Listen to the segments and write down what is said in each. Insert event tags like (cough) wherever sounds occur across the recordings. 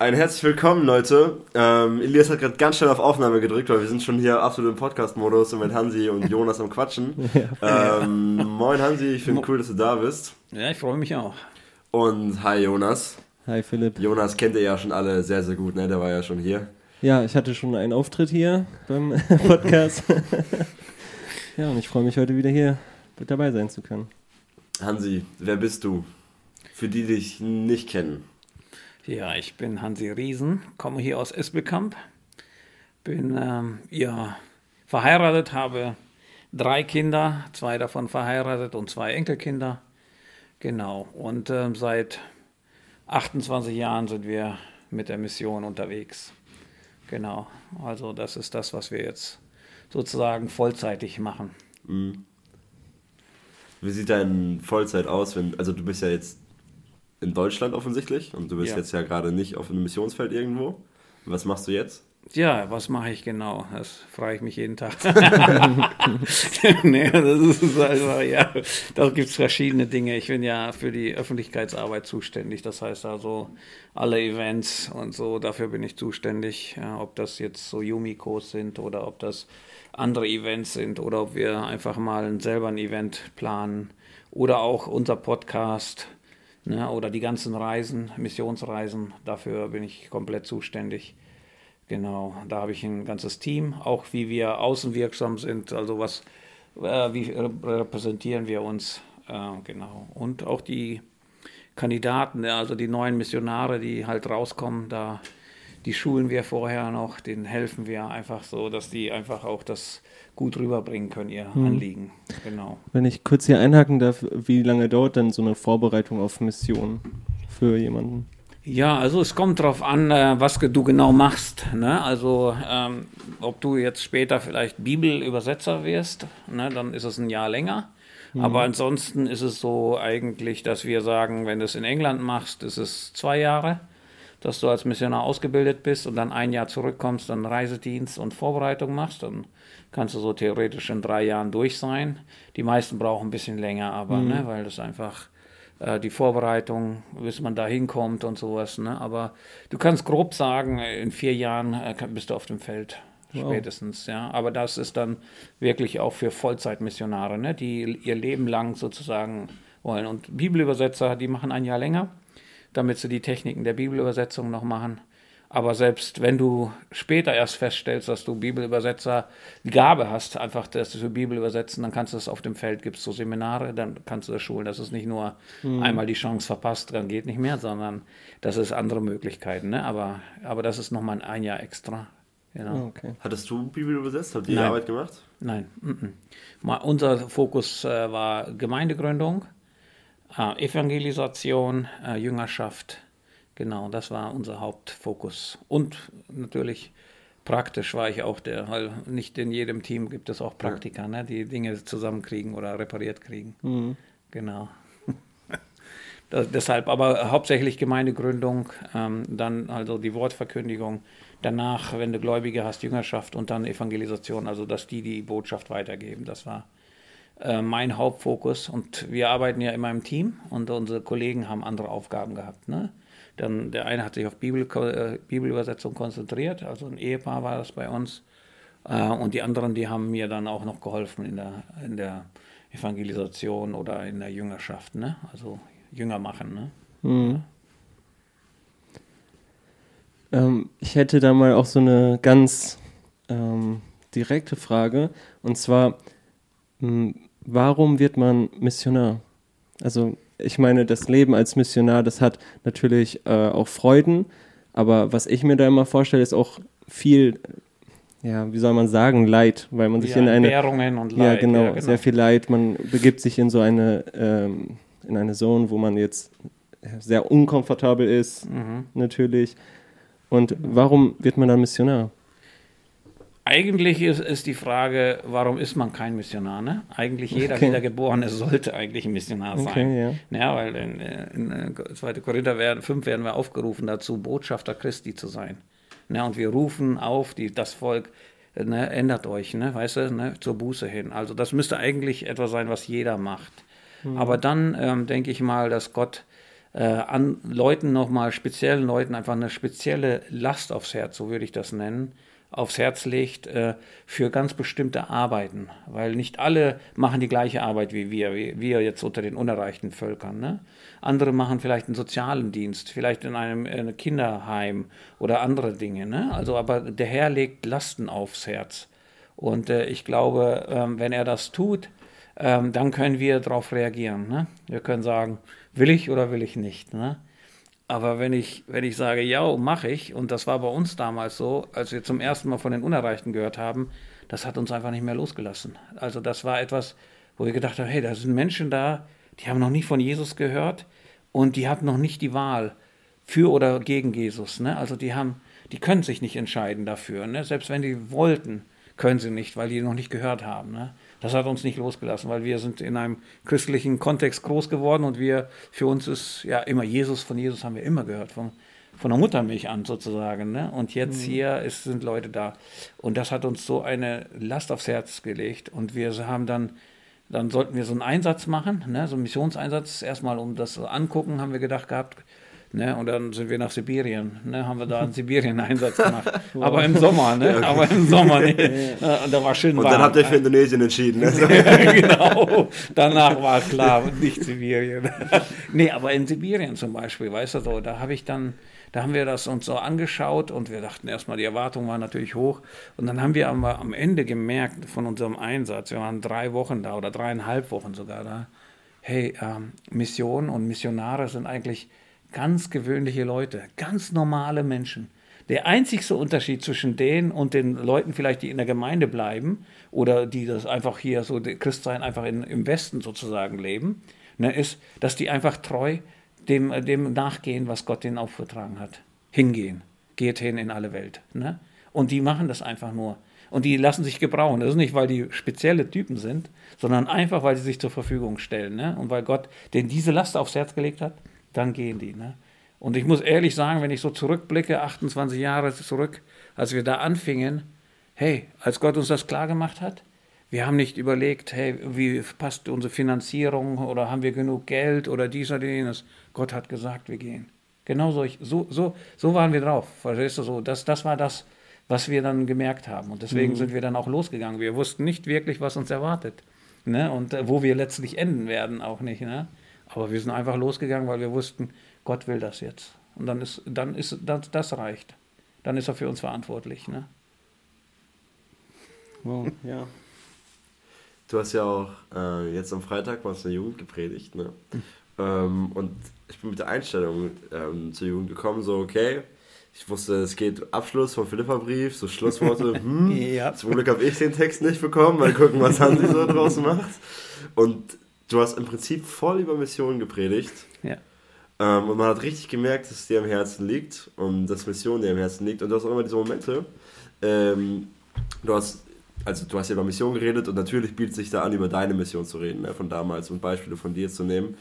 Ein herzlich willkommen, Leute. Ähm, Elias hat gerade ganz schnell auf Aufnahme gedrückt, weil wir sind schon hier absolut im Podcast-Modus und mit Hansi und Jonas am Quatschen. (laughs) Ja. Ähm, moin Hansi, ich finde cool, dass du da bist. Ja, ich freue mich auch. Und hi Jonas. Hi Philipp. Jonas kennt ihr ja schon alle sehr, sehr gut, ne? Der war ja schon hier. Ja, ich hatte schon einen Auftritt hier beim (laughs) Podcast. ja, und ich freue mich heute wieder hier mit dabei sein zu können. Hansi, wer bist du? Für die, die dich nicht kennen. Ja, ich bin Hansi Riesen, komme hier aus Espelkamp, bin ähm, ja, verheiratet, habe drei Kinder, zwei davon verheiratet und zwei Enkelkinder. Genau, und ähm, seit 28 Jahren sind wir mit der Mission unterwegs. Genau, also das ist das, was wir jetzt sozusagen vollzeitig machen. Mhm. Wie sieht dein Vollzeit aus, wenn, also du bist ja jetzt in Deutschland offensichtlich und du bist ja. jetzt ja gerade nicht auf einem Missionsfeld irgendwo. Was machst du jetzt? Ja, was mache ich genau? Das frage ich mich jeden Tag. (laughs) nee, das ist einfach, ja, da gibt es verschiedene Dinge. Ich bin ja für die Öffentlichkeitsarbeit zuständig. Das heißt also, alle Events und so, dafür bin ich zuständig. Ja, ob das jetzt so Yumikos sind oder ob das andere Events sind oder ob wir einfach mal selber ein Event planen oder auch unser Podcast ne, oder die ganzen Reisen, Missionsreisen, dafür bin ich komplett zuständig. Genau, da habe ich ein ganzes Team, auch wie wir außenwirksam sind, also was, äh, wie repräsentieren wir uns, äh, genau. Und auch die Kandidaten, also die neuen Missionare, die halt rauskommen, da die schulen wir vorher noch, denen helfen wir einfach so, dass die einfach auch das gut rüberbringen können, ihr hm. Anliegen. Genau. Wenn ich kurz hier einhaken darf, wie lange dauert denn so eine Vorbereitung auf Mission für jemanden? Ja, also es kommt darauf an, äh, was du genau machst. Ne? Also ähm, ob du jetzt später vielleicht Bibelübersetzer wirst, ne? dann ist es ein Jahr länger. Mhm. Aber ansonsten ist es so eigentlich, dass wir sagen, wenn du es in England machst, ist es zwei Jahre dass du als Missionar ausgebildet bist und dann ein Jahr zurückkommst, dann Reisedienst und Vorbereitung machst, dann kannst du so theoretisch in drei Jahren durch sein. Die meisten brauchen ein bisschen länger, aber, mhm. ne, weil das einfach äh, die Vorbereitung, bis man da hinkommt und sowas. Ne? Aber du kannst grob sagen, in vier Jahren äh, bist du auf dem Feld. Spätestens, wow. ja. Aber das ist dann wirklich auch für Vollzeitmissionare, ne? die ihr Leben lang sozusagen wollen. Und Bibelübersetzer, die machen ein Jahr länger damit sie die Techniken der Bibelübersetzung noch machen. Aber selbst wenn du später erst feststellst, dass du Bibelübersetzer die Gabe hast, einfach das für Bibel übersetzen, dann kannst du das auf dem Feld, gibt es so Seminare, dann kannst du das schulen. Das ist nicht nur mhm. einmal die Chance verpasst, dann geht nicht mehr, sondern das ist andere Möglichkeiten. Ne? Aber, aber das ist nochmal ein Jahr extra. Genau. Okay. Hattest du Bibel übersetzt? Habt ihr die Arbeit gemacht? Nein. M -m. Unser Fokus äh, war Gemeindegründung äh, Evangelisation, äh, Jüngerschaft. Genau, das war unser Hauptfokus. Und natürlich praktisch war ich auch der, weil nicht in jedem Team gibt es auch Praktiker, ja. ne, die Dinge zusammenkriegen oder repariert kriegen. Mhm. Genau. (laughs) das, deshalb aber hauptsächlich Gemeindegründung, ähm, dann also die Wortverkündigung, danach, wenn du Gläubige hast, Jüngerschaft und dann Evangelisation, also dass die die Botschaft weitergeben. Das war äh, mein Hauptfokus. Und wir arbeiten ja immer im Team und unsere Kollegen haben andere Aufgaben gehabt. Ne? Dann der eine hat sich auf Bibel, äh, Bibelübersetzung konzentriert, also ein Ehepaar war das bei uns. Äh, und die anderen, die haben mir dann auch noch geholfen in der, in der Evangelisation oder in der Jüngerschaft, ne? also Jünger machen. Ne? Mhm. Ähm, ich hätte da mal auch so eine ganz ähm, direkte Frage. Und zwar, warum wird man Missionar? Also ich meine, das Leben als Missionar, das hat natürlich äh, auch Freuden, aber was ich mir da immer vorstelle, ist auch viel, ja, wie soll man sagen, Leid, weil man sich ja, in eine Währungen und Leid, ja genau, ja, genau, sehr viel Leid. Man begibt sich in so eine ähm, in eine Zone, wo man jetzt sehr unkomfortabel ist, mhm. natürlich. Und warum wird man dann Missionar? Eigentlich ist, ist die Frage, warum ist man kein Missionar? Ne? Eigentlich jeder okay. Wiedergeborene sollte eigentlich ein Missionar sein. Okay, ja. ja. weil in, in 2. Äh, Korinther werden, 5 werden wir aufgerufen dazu, Botschafter Christi zu sein. Ne? Und wir rufen auf die, das Volk, ne, ändert euch, ne, weißt du, ne, zur Buße hin. Also das müsste eigentlich etwas sein, was jeder macht. Mhm. Aber dann ähm, denke ich mal, dass Gott äh, an Leuten nochmal, speziellen Leuten einfach eine spezielle Last aufs Herz, so würde ich das nennen, aufs Herz legt äh, für ganz bestimmte Arbeiten, weil nicht alle machen die gleiche Arbeit wie wir, wie wir jetzt unter den unerreichten Völkern. Ne? Andere machen vielleicht einen sozialen Dienst, vielleicht in einem, in einem Kinderheim oder andere Dinge. Ne? Also, aber der Herr legt Lasten aufs Herz. Und äh, ich glaube, ähm, wenn er das tut, ähm, dann können wir darauf reagieren. Ne? Wir können sagen, will ich oder will ich nicht. Ne? Aber wenn ich, wenn ich sage, ja, mache ich, und das war bei uns damals so, als wir zum ersten Mal von den Unerreichten gehört haben, das hat uns einfach nicht mehr losgelassen. Also das war etwas, wo wir gedacht haben, hey, da sind Menschen da, die haben noch nie von Jesus gehört und die hatten noch nicht die Wahl für oder gegen Jesus. Ne? Also die haben, die können sich nicht entscheiden dafür. Ne? Selbst wenn die wollten, können sie nicht, weil die noch nicht gehört haben. Ne? Das hat uns nicht losgelassen, weil wir sind in einem christlichen Kontext groß geworden und wir, für uns ist ja immer Jesus, von Jesus haben wir immer gehört, von, von der Muttermilch an sozusagen. Ne? Und jetzt mhm. hier ist, sind Leute da. Und das hat uns so eine Last aufs Herz gelegt. Und wir haben dann, dann sollten wir so einen Einsatz machen, ne? so einen Missionseinsatz, erstmal um das angucken, haben wir gedacht gehabt, Ne? Und dann sind wir nach Sibirien, ne? haben wir da einen (laughs) Sibirien-Einsatz gemacht. Aber im Sommer, ne? (laughs) Okay. Aber im Sommer, ne? (laughs) Und da war schön Und warm. dann habt ihr für Indonesien entschieden, ne? genau. Danach war klar, nicht Sibirien. nee, aber in Sibirien zum Beispiel, weißt du so, da habe ich dann, da haben wir das uns so angeschaut und wir dachten erstmal, die Erwartung war natürlich hoch. Und dann haben wir aber am Ende gemerkt von unserem Einsatz, wir waren drei Wochen da oder dreieinhalb Wochen sogar da, hey, ähm, Mission und Missionare sind eigentlich Ganz gewöhnliche Leute, ganz normale Menschen. Der einzigste Unterschied zwischen denen und den Leuten vielleicht, die in der Gemeinde bleiben oder die das einfach hier so Christsein einfach in, im Westen sozusagen leben, ne, ist, dass die einfach treu dem, dem nachgehen, was Gott ihnen aufgetragen hat. Hingehen. Geht hin in alle Welt. Ne? Und die machen das einfach nur. Und die lassen sich gebrauchen. Das ist nicht, weil die spezielle Typen sind, sondern einfach, weil sie sich zur Verfügung stellen. Ne? Und weil Gott denen diese Last aufs Herz gelegt hat dann gehen die. Ne? Und ich muss ehrlich sagen, wenn ich so zurückblicke, 28 Jahre zurück, als wir da anfingen, hey, als Gott uns das klar gemacht hat, wir haben nicht überlegt, hey, wie passt unsere Finanzierung oder haben wir genug Geld oder dies oder jenes. Gott hat gesagt, wir gehen. Genau so, so, so, so waren wir drauf. Verstehst du so? Das, das war das, was wir dann gemerkt haben. Und deswegen mhm. sind wir dann auch losgegangen. Wir wussten nicht wirklich, was uns erwartet. Ne? Und äh, wo wir letztlich enden werden, auch nicht. Ne? Aber wir sind einfach losgegangen, weil wir wussten, Gott will das jetzt. Und dann ist, dann ist das, das reicht. Dann ist er für uns verantwortlich. Ne? Wow, ja. Du hast ja auch äh, jetzt am Freitag mal zur Jugend gepredigt, ne? Mhm. Ähm, und ich bin mit der Einstellung ähm, zur Jugend gekommen, so okay, ich wusste, es geht Abschluss vom Philippa-Brief, so Schlussworte. (laughs) Hm, ja. Zum Glück habe ich den Text nicht bekommen, mal gucken, was Hansi so draus macht. Und du hast im Prinzip voll über Mission gepredigt. Ja. Ähm, und man hat richtig gemerkt, dass es dir am Herzen liegt und dass Mission dir am Herzen liegt. Und du hast auch immer diese Momente. Ähm, du hast, also du hast ja über Mission geredet und natürlich bietet sich da an, über deine Mission zu reden, ne, von damals und Beispiele von dir zu nehmen.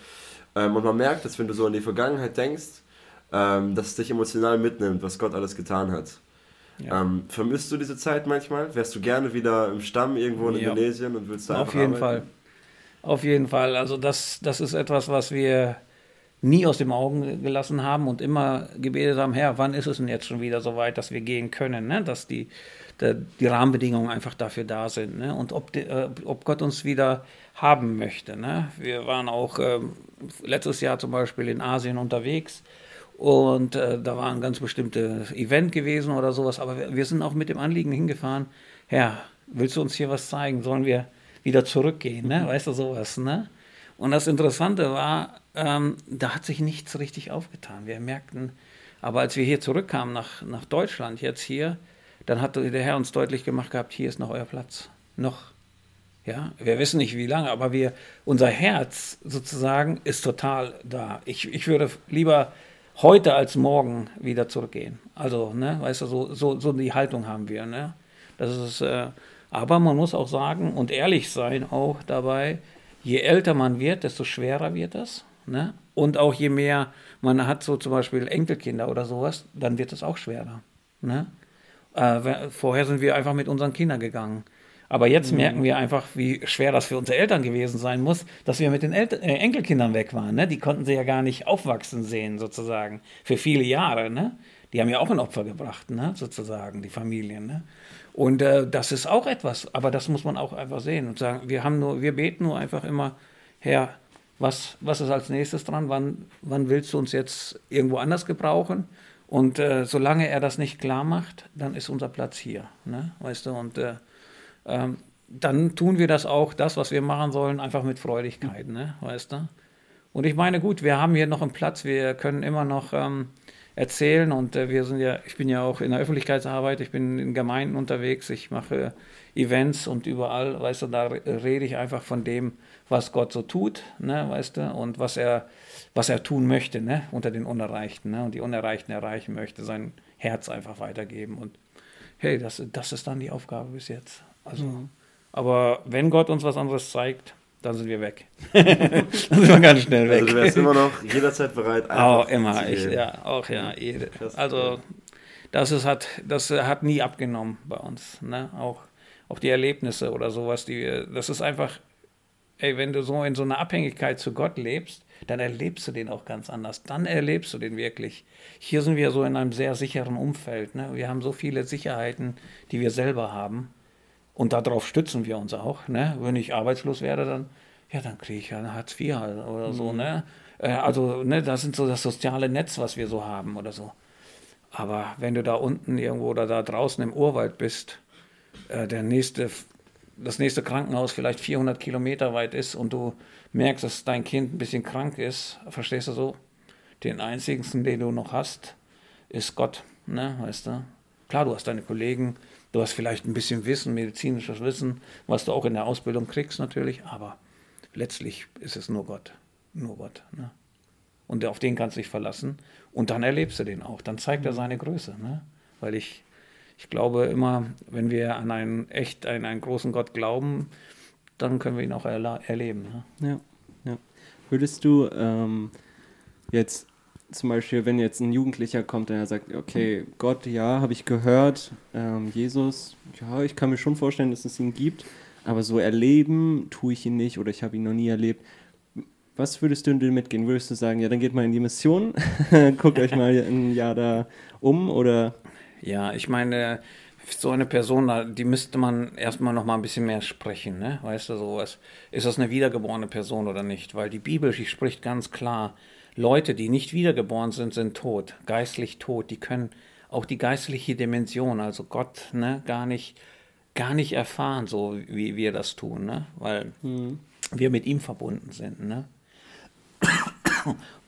Ähm, und man merkt, dass wenn du so an die Vergangenheit denkst, ähm, dass es dich emotional mitnimmt, was Gott alles getan hat. Ja. Ähm, vermisst du diese Zeit manchmal? Wärst du gerne wieder im Stamm irgendwo in ja. Indonesien und würdest da Auf jeden arbeiten? Fall. Auf jeden Fall. Also das, das ist etwas, was wir nie aus dem Augen gelassen haben und immer gebetet haben, Herr, wann ist es denn jetzt schon wieder so weit, dass wir gehen können, ne? dass die, die, die Rahmenbedingungen einfach dafür da sind ne? und ob, die, äh, ob Gott uns wieder haben möchte. Ne? Wir waren auch äh, letztes Jahr zum Beispiel in Asien unterwegs und äh, da war ein ganz bestimmtes Event gewesen oder sowas, aber wir, wir sind auch mit dem Anliegen hingefahren, Herr, willst du uns hier was zeigen? Sollen wir wieder zurückgehen, ne? weißt du, sowas. Ne? Und das Interessante war, ähm, da hat sich nichts richtig aufgetan. Wir merkten, aber als wir hier zurückkamen nach, nach Deutschland, jetzt hier, dann hat der Herr uns deutlich gemacht gehabt, hier ist noch euer Platz. Noch. Ja, wir wissen nicht wie lange, aber wir, unser Herz sozusagen ist total da. Ich, ich würde lieber heute als morgen wieder zurückgehen. Also, ne, weißt du, so, so, so die Haltung haben wir. Ne? Das ist, äh, aber man muss auch sagen und ehrlich sein auch dabei, je älter man wird, desto schwerer wird das. Ne? Und auch je mehr man hat, so zum Beispiel Enkelkinder oder sowas, dann wird es auch schwerer. Ne? Äh, vorher sind wir einfach mit unseren Kindern gegangen. Aber jetzt mhm. merken wir einfach, wie schwer das für unsere Eltern gewesen sein muss, dass wir mit den El äh, Enkelkindern weg waren. Ne? Die konnten sie ja gar nicht aufwachsen sehen, sozusagen, für viele Jahre. Ne? Die haben ja auch ein Opfer gebracht, ne? sozusagen, die Familien. Ne? Und äh, das ist auch etwas, aber das muss man auch einfach sehen und sagen, wir haben nur, wir beten nur einfach immer, Herr, was, was ist als nächstes dran? Wann, wann willst du uns jetzt irgendwo anders gebrauchen? Und äh, solange er das nicht klar macht, dann ist unser Platz hier, ne? weißt du? Und äh, ähm, dann tun wir das auch, das, was wir machen sollen, einfach mit Freudigkeit, ne? weißt du? Und ich meine, gut, wir haben hier noch einen Platz, wir können immer noch ähm, erzählen und äh, wir sind ja, ich bin ja auch in der Öffentlichkeitsarbeit, ich bin in Gemeinden unterwegs, ich mache Events und überall, weißt du, da rede ich einfach von dem, was Gott so tut, ne, weißt du, und was er, was er tun möchte, ne, unter den Unerreichten, ne, und die Unerreichten erreichen möchte, sein Herz einfach weitergeben und hey, das, das ist dann die Aufgabe bis jetzt. Also, mhm. aber wenn Gott uns was anderes zeigt, dann sind wir weg. (laughs) dann sind wir ganz schnell weg. Also du wärst immer noch (laughs) jederzeit bereit. Auch immer, ich, ja, auch ja, jede. Also das ist, hat, das hat nie abgenommen bei uns. Ne? Auch, auch die Erlebnisse oder sowas, die, das ist einfach, ey, wenn du so in so einer Abhängigkeit zu Gott lebst, dann erlebst du den auch ganz anders. Dann erlebst du den wirklich. Hier sind wir so in einem sehr sicheren Umfeld. Ne? Wir haben so viele Sicherheiten, die wir selber haben. Und darauf stützen wir uns auch. Ne? Wenn ich arbeitslos werde, dann, ja, dann kriege ich ja eine Hartz IV halt oder so. Mhm. Ne? Äh, also, ne, das sind so das soziale Netz, was wir so haben oder so. Aber wenn du da unten irgendwo oder da draußen im Urwald bist, äh, der nächste, das nächste Krankenhaus vielleicht 400 Kilometer weit ist und du merkst, dass dein Kind ein bisschen krank ist, verstehst du so? Den einzigen, den du noch hast, ist Gott, ne, weißt du? Klar, du hast deine Kollegen, Du hast vielleicht ein bisschen Wissen, medizinisches Wissen, was du auch in der Ausbildung kriegst natürlich, aber letztlich ist es nur Gott. Nur Gott. Ne? Und auf den kannst du dich verlassen. Und dann erlebst du den auch. Dann zeigt er seine Größe. Ne? Weil ich, ich glaube immer, wenn wir an einen echt, an einen großen Gott glauben, dann können wir ihn auch erleben. Ne? Ja, ja. Würdest du ähm, jetzt zum Beispiel, wenn jetzt ein Jugendlicher kommt und er sagt, okay, Gott, ja, habe ich gehört, ähm, Jesus, ja, ich kann mir schon vorstellen, dass es ihn gibt, aber so erleben tue ich ihn nicht oder ich habe ihn noch nie erlebt. Was würdest du denn mitgehen? Würdest du sagen, ja, dann geht mal in die Mission, (laughs) guckt euch mal ein Jahr da um oder? Ja, ich meine, so eine Person, die müsste man erstmal noch mal ein bisschen mehr sprechen, ne? Weißt du, sowas. Ist das eine wiedergeborene Person oder nicht? Weil die Bibel, die spricht ganz klar, Leute, die nicht wiedergeboren sind, sind tot, geistlich tot. Die können auch die geistliche Dimension, also Gott, ne, gar nicht, gar nicht erfahren, so wie wir das tun, ne? weil mhm. wir mit ihm verbunden sind. Ne?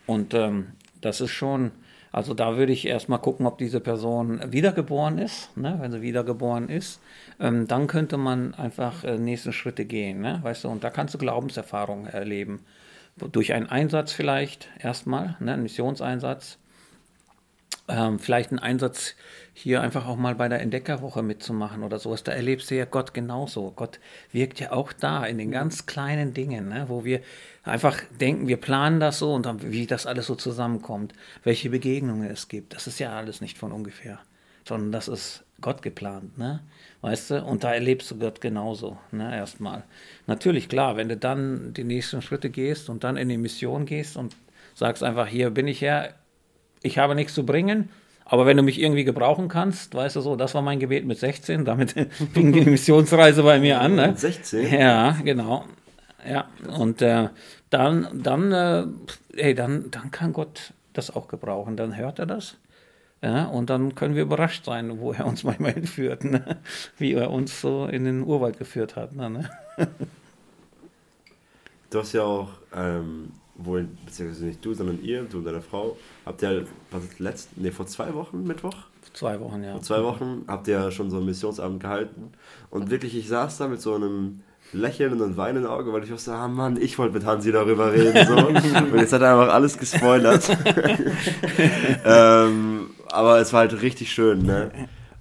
Und ähm, das ist schon, also da würde ich erstmal gucken, ob diese Person wiedergeboren ist. Ne? Wenn sie wiedergeboren ist, ähm, dann könnte man einfach äh, nächste Schritte gehen. Ne? Weißt du, und da kannst du Glaubenserfahrungen erleben durch einen Einsatz vielleicht erstmal, ne, einen Missionseinsatz. Ähm, vielleicht einen Einsatz hier einfach auch mal bei der Entdeckerwoche mitzumachen oder sowas. Da erlebst du ja Gott genauso. Gott wirkt ja auch da in den ganz kleinen Dingen, ne, wo wir einfach denken, wir planen das so und dann, wie das alles so zusammenkommt, welche Begegnungen es gibt. Das ist ja alles nicht von ungefähr, sondern das ist Gott geplant, ne? Weißt du? Und da erlebst du Gott genauso, ne? Erstmal. Natürlich, klar, wenn du dann die nächsten Schritte gehst und dann in die Mission gehst und sagst einfach, hier bin ich her, ich habe nichts zu bringen, aber wenn du mich irgendwie gebrauchen kannst, weißt du so, das war mein Gebet mit 16, damit (laughs) fing die Missionsreise bei mir an. Ne? 16? Ja, genau. Ja, und äh, dann, dann, äh, hey, dann, dann kann Gott das auch gebrauchen. Dann hört er das ja, und dann können wir überrascht sein, wo er uns (laughs) manchmal hinführt, ne? wie er uns so in den Urwald geführt hat. Ne? (laughs) Du hast ja auch, ähm, wohl, beziehungsweise nicht du, sondern ihr, du und deine Frau, habt ihr, was ist letzt, nee, vor zwei Wochen, Mittwoch? Zwei Wochen, ja. Vor zwei Wochen habt ihr schon so einen Missionsabend gehalten. Und wirklich, ich saß da mit so einem Lächeln und Weinen im Auge, weil ich wusste, ah Mann, ich wollte mit Hansi darüber reden. So. (laughs) und jetzt hat er einfach alles gespoilert. ähm, aber es war halt richtig schön, ne?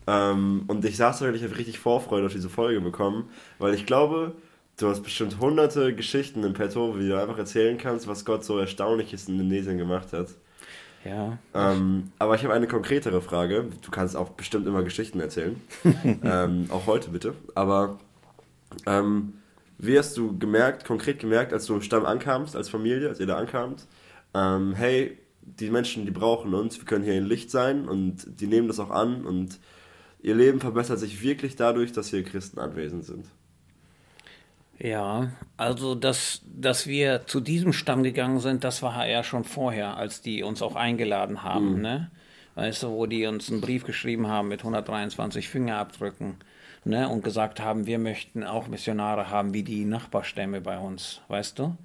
Ähm, und ich da und ich habe richtig Vorfreude auf diese Folge bekommen, weil ich glaube, du hast bestimmt hunderte Geschichten im Petto, wie du einfach erzählen kannst, was Gott so Erstaunliches in Indonesien gemacht hat. Ja. Ähm, aber ich habe eine konkretere Frage. Du kannst auch bestimmt immer Geschichten erzählen. (laughs) ähm, auch heute bitte. Aber Ähm, wie hast du gemerkt, konkret gemerkt, als du im Stamm ankamst, als Familie, als ihr da ankamt, ähm, hey, die Menschen, die brauchen uns, wir können hier ein Licht sein und die nehmen das auch an und ihr Leben verbessert sich wirklich dadurch, dass hier Christen anwesend sind. Ja, also dass, dass wir zu diesem Stamm gegangen sind, das war ja schon vorher, als die uns auch eingeladen haben, mhm. ne? Weißt du, wo die uns einen Brief geschrieben haben mit 123 Fingerabdrücken, ne? Und gesagt haben, wir möchten auch Missionare haben wie die Nachbarstämme bei uns, weißt du?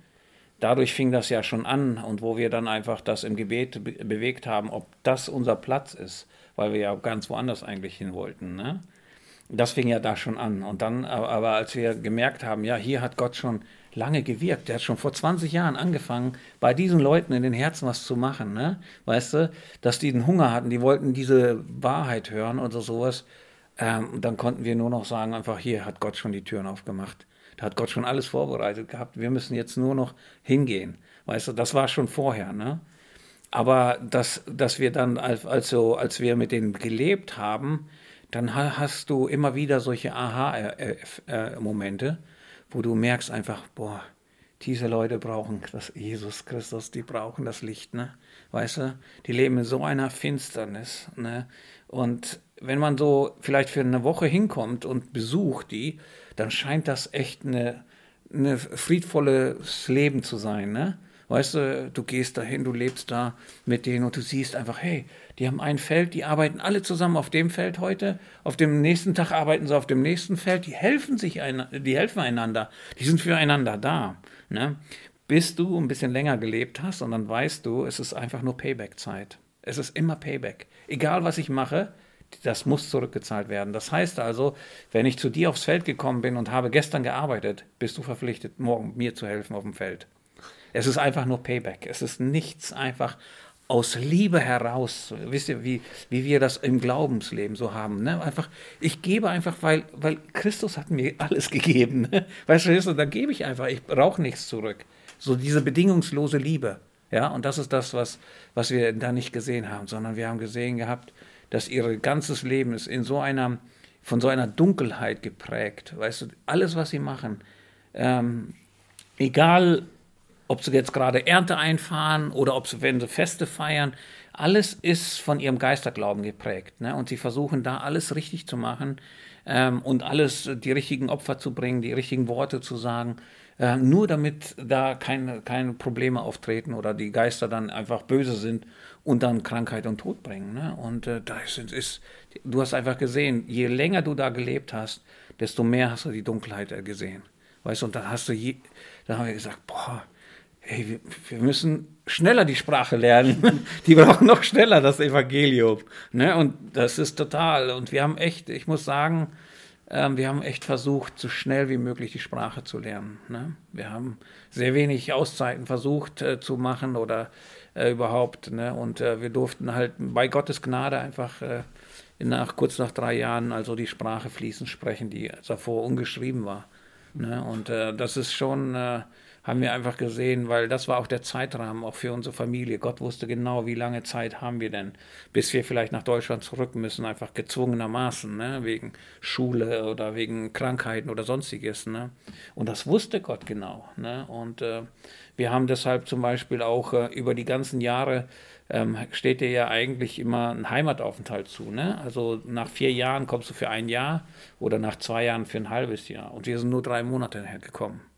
Dadurch fing das ja schon an und wo wir dann einfach das im Gebet be bewegt haben, ob das unser Platz ist, weil wir ja ganz woanders eigentlich hin wollten, ne? Das fing ja da schon an. Und dann, aber als wir gemerkt haben, ja, hier hat Gott schon lange gewirkt. Der hat schon vor 20 Jahren angefangen, bei diesen Leuten in den Herzen was zu machen. Ne? Weißt du, dass die den Hunger hatten, die wollten diese Wahrheit hören oder sowas. Ähm, dann konnten wir nur noch sagen, einfach hier hat Gott schon die Türen aufgemacht. Da hat Gott schon alles vorbereitet gehabt. Wir müssen jetzt nur noch hingehen. Weißt du, das war schon vorher. Ne? Aber dass, dass wir dann, also, als wir mit denen gelebt haben, dann hast du immer wieder solche Aha-Momente, wo du merkst einfach, boah, diese Leute brauchen das Jesus Christus, die brauchen das Licht, ne? Weißt du, die leben in so einer Finsternis, ne? Und wenn man so vielleicht für eine Woche hinkommt und besucht die, dann scheint das echt eine, eine friedvolles Leben zu sein, ne? Weißt du, du gehst dahin, du lebst da mit denen und du siehst einfach, hey, die haben ein Feld, die arbeiten alle zusammen auf dem Feld heute, auf dem nächsten Tag arbeiten sie auf dem nächsten Feld, die helfen sich, ein, die helfen einander, die sind füreinander da. Ne? Bis du ein bisschen länger gelebt hast und dann weißt du, es ist einfach nur Payback-Zeit. Es ist immer Payback. Egal was ich mache, das muss zurückgezahlt werden. Das heißt also, wenn ich zu dir aufs Feld gekommen bin und habe gestern gearbeitet, bist du verpflichtet, morgen mir zu helfen auf dem Feld. Es ist einfach nur Payback. Es ist nichts einfach aus Liebe heraus. Wisst ihr, wie, wie wir das im Glaubensleben so haben? Ne? Einfach, ich gebe einfach, weil, weil Christus hat mir alles gegeben. Ne? Weißt du, dann gebe ich einfach, ich brauche nichts zurück. So diese bedingungslose Liebe. Ja, und das ist das, was, was wir da nicht gesehen haben, sondern wir haben gesehen gehabt, dass ihr ganzes Leben ist in so einer, von so einer Dunkelheit geprägt. Weißt du, alles, was sie machen, ähm, egal ob sie jetzt gerade Ernte einfahren oder ob sie, wenn sie Feste feiern, alles ist von ihrem Geisterglauben geprägt. Ne? Und sie versuchen da alles richtig zu machen ähm, und alles, die richtigen Opfer zu bringen, die richtigen Worte zu sagen, äh, nur damit da keine, keine Probleme auftreten oder die Geister dann einfach böse sind und dann Krankheit und Tod bringen. Ne? Und äh, da ist, ist, du hast einfach gesehen, je länger du da gelebt hast, desto mehr hast du die Dunkelheit äh, gesehen. Weißt du, und dann hast du, je, dann haben wir gesagt, boah, hey, wir, wir, müssen schneller die Sprache lernen. (laughs) die brauchen noch schneller das Evangelium. Ne? Und das ist total. Und wir haben echt, ich muss sagen, ähm, wir haben echt versucht, so schnell wie möglich die Sprache zu lernen. Ne? Wir haben sehr wenig Auszeiten versucht äh, zu machen oder äh, überhaupt. Ne? Und äh, wir durften halt bei Gottes Gnade einfach äh, nach, kurz nach drei Jahren also die Sprache fließend sprechen, die davor ungeschrieben war. Ne? Und äh, das ist schon äh, haben wir einfach gesehen, weil das war auch der Zeitrahmen, auch für unsere Familie. Gott wusste genau, wie lange Zeit haben wir denn, bis wir vielleicht nach Deutschland zurück müssen, einfach gezwungenermaßen, ne? wegen Schule oder wegen Krankheiten oder sonstiges. Ne? Und das wusste Gott genau. Ne? Und äh, wir haben deshalb zum Beispiel auch äh, über die ganzen Jahre ähm, steht dir ja eigentlich immer ein Heimataufenthalt zu. Ne? Also nach vier Jahren kommst du für ein Jahr oder nach zwei Jahren für ein halbes Jahr. Und wir sind nur drei Monate hergekommen.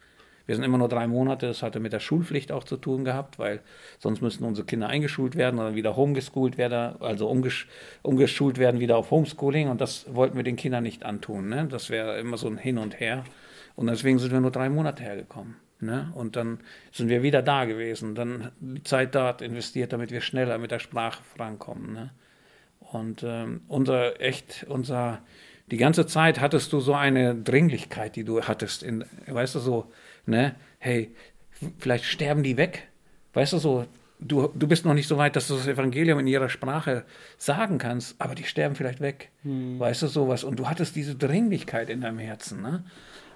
Wir sind immer nur drei Monate, das hatte mit der Schulpflicht auch zu tun gehabt, weil sonst müssten unsere Kinder eingeschult werden oder wieder homegeschoolt werden, also umgesch umgeschult werden wieder auf Homeschooling und das wollten wir den Kindern nicht antun. Ne? Das wäre immer so ein Hin und Her und deswegen sind wir nur drei Monate hergekommen. Ne? Und dann sind wir wieder da gewesen, dann die Zeit dort investiert, damit wir schneller mit der Sprache vorankommen. Ne? Und ähm, unser echt, unser, die ganze Zeit hattest du so eine Dringlichkeit, die du hattest, in, weißt du, so, ne, hey, vielleicht sterben die weg. Weißt du so, du, du bist noch nicht so weit, dass du das Evangelium in ihrer Sprache sagen kannst, aber die sterben vielleicht weg. Hm. Weißt du sowas? Und du hattest diese Dringlichkeit in deinem Herzen, ne?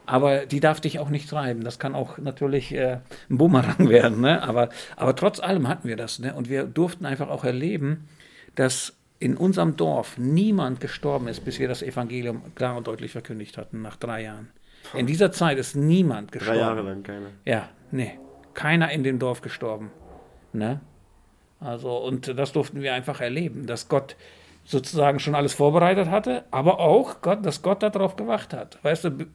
Aber die darf dich auch nicht treiben. Das kann auch natürlich äh, ein Bumerang (laughs) werden. Ne? Aber, aber trotz allem hatten wir das. Ne? Und wir durften einfach auch erleben, dass in unserem Dorf niemand gestorben ist, bis wir das Evangelium klar und deutlich verkündigt hatten, nach drei Jahren. In dieser Zeit ist niemand gestorben. Drei Jahre lang keiner. Ja, nee. Keiner in dem Dorf gestorben. Ne? Also, und das durften wir einfach erleben, dass Gott sozusagen schon alles vorbereitet hatte, aber auch Gott, dass Gott darauf gewacht hat. Weißt du,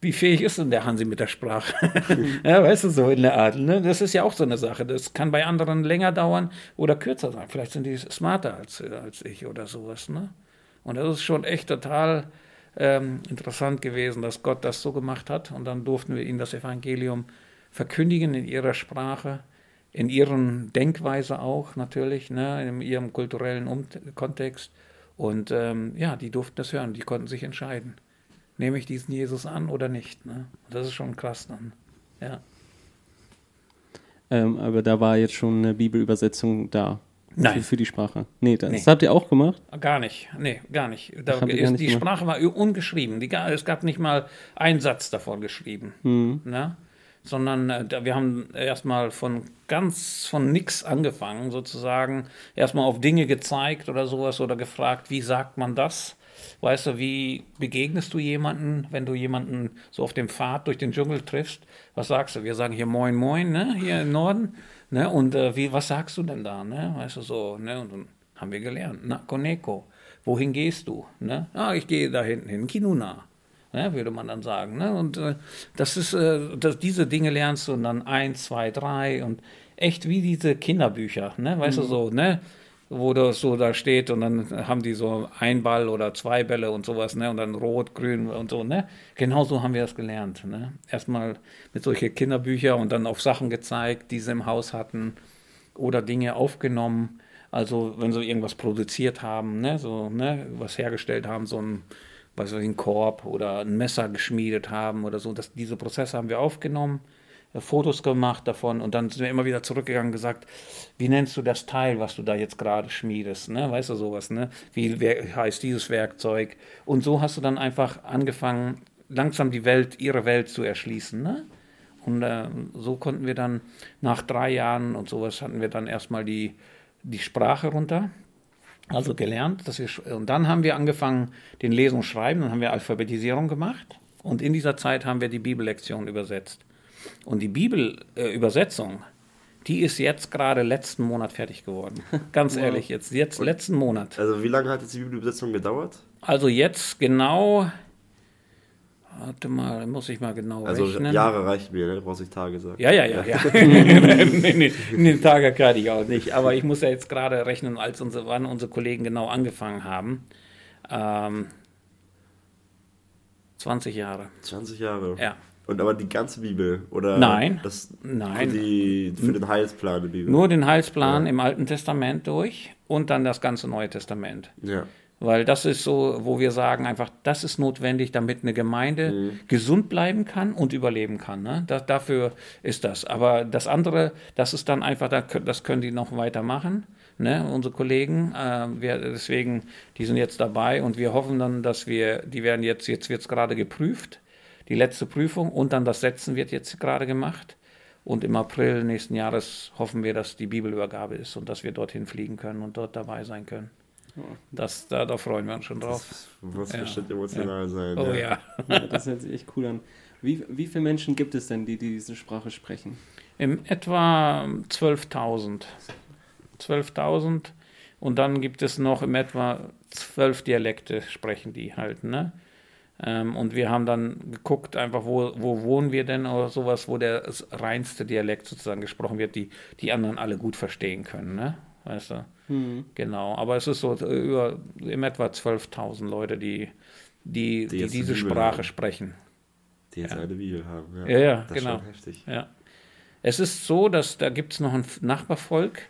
wie fähig ist denn der Hansi mit der Sprache? (laughs) ja, weißt du, so in der Art. Ne? Das ist ja auch so eine Sache. Das kann bei anderen länger dauern oder kürzer sein. Vielleicht sind die smarter als, als ich oder sowas. Ne? Und das ist schon echt total ähm, interessant gewesen, dass Gott das so gemacht hat. Und dann durften wir ihnen das Evangelium verkündigen in ihrer Sprache in ihren Denkweise auch natürlich, ne, in ihrem kulturellen um Kontext. Und ähm, ja, die durften das hören, die konnten sich entscheiden. Nehme ich diesen Jesus an oder nicht? Ne? Das ist schon krass dann. Ja. Ähm, aber da war jetzt schon eine Bibelübersetzung da. Nein. Für, für die Sprache. Nee, das Nee. habt ihr auch gemacht? Gar nicht, nee, gar nicht. Da ist, gar nicht die gemacht. Sprache war ungeschrieben. Die, es gab nicht mal einen Satz davon geschrieben. Hm. Ne? Sondern äh, wir haben erstmal von ganz von nix angefangen, sozusagen. Erstmal auf Dinge gezeigt oder sowas oder gefragt, wie sagt man das? Weißt du, wie begegnest du jemanden, wenn du jemanden so auf dem Pfad durch den Dschungel triffst? Was sagst du? Wir sagen hier Moin Moin, ne? hier im Norden. Ne? Und äh, wie, was sagst du denn da? Ne? Weißt du so, ne? Und dann haben wir gelernt. Na, Koneko, wohin gehst du? Ne? Ah, ich gehe da hinten hin, Kinuna. Ne, würde man dann sagen. Ne? Und äh, das ist, äh, das, diese Dinge lernst du und dann eins, zwei, drei und echt wie diese Kinderbücher, ne? weißt du so, ne? Wo das so da steht und dann haben die so ein Ball oder zwei Bälle und sowas, ne? Und dann rot, grün und so, ne? Genau so haben wir das gelernt, ne? Erstmal mit solchen Kinderbüchern und dann auf Sachen gezeigt, die sie im Haus hatten oder Dinge aufgenommen. Also wenn sie irgendwas produziert haben, ne, so, ne, was hergestellt haben, so ein, weiß ich, ein Korb oder ein Messer geschmiedet haben oder so, das, diese Prozesse haben wir aufgenommen, Fotos gemacht davon und dann sind wir immer wieder zurückgegangen und gesagt, wie nennst du das Teil, was du da jetzt gerade schmiedest, ne, weißt du sowas, ne, wie heißt dieses Werkzeug und so hast du dann einfach angefangen, langsam die Welt, ihre Welt zu erschließen, ne, und äh, so konnten wir dann nach drei Jahren und sowas hatten wir dann erstmal die, die Sprache runter, also gelernt. Dass wir, und dann haben wir angefangen, den Lesen und Schreiben, dann haben wir Alphabetisierung gemacht. Und in dieser Zeit haben wir die Bibellektion übersetzt. Und die Bibelübersetzung, äh, Übersetzung, die ist jetzt gerade letzten Monat fertig geworden. Ganz (laughs) ehrlich, jetzt, jetzt letzten Monat. Also wie lange hat jetzt die Bibelübersetzung gedauert? Also jetzt genau, warte mal, muss ich mal genau Also rechnen. Jahre reicht mir, ne? Du brauchst nicht Tage sagen. Ja, ja, ja, ja. (laughs) (laughs) nee, nee, in den Tagen kann ich auch nicht. Aber ich muss ja jetzt gerade rechnen, als unsere, wann unsere Kollegen genau angefangen haben. Ähm, 20 Jahre. 20 Jahre. Ja. Und aber die ganze Bibel? Oder Nein. Das Nein. Für, die, für den Heilsplan der Bibel? Nur den Heilsplan im Alten Testament durch und dann das ganze Neue Testament. Ja. Weil das ist so, wo wir sagen einfach, das ist notwendig, damit eine Gemeinde gesund bleiben kann und überleben kann. Ne? Da, dafür ist das. Aber das andere, das ist dann einfach, das können die noch weitermachen. Ne? Unsere Kollegen, äh, wir, deswegen, die sind jetzt dabei und wir hoffen dann, dass wir, die werden jetzt, jetzt wird es gerade geprüft, die letzte Prüfung und dann das Setzen wird jetzt gerade gemacht. Und im April nächsten Jahres hoffen wir, dass die Bibelübergabe ist und dass wir dorthin fliegen können und dort dabei sein können. Das, da, da freuen wir uns schon drauf. Das muss Ja. bestimmt emotional sein. Oh ja. (laughs) Ja, das hört sich echt cool an. Wie, wie viele Menschen gibt es denn, die, die diese Sprache sprechen? Im etwa 12.000. 12.000. Und dann gibt es noch im etwa zwölf Dialekte, sprechen die halt. Ne? Ähm, und wir haben dann geguckt, einfach, wo, wo wohnen wir denn oder sowas, wo der reinste Dialekt sozusagen gesprochen wird, die die anderen alle gut verstehen können. Ne? Weißt du? Genau. Aber es ist so äh, über im etwa 12.000 Leute, die, die, die, die diese Bibel Sprache haben. sprechen. Die jetzt eine Bibel haben. Ja, Ja, ja, das genau. Ist schon heftig. Ja. Es ist so, dass da gibt es noch ein Nachbarvolk.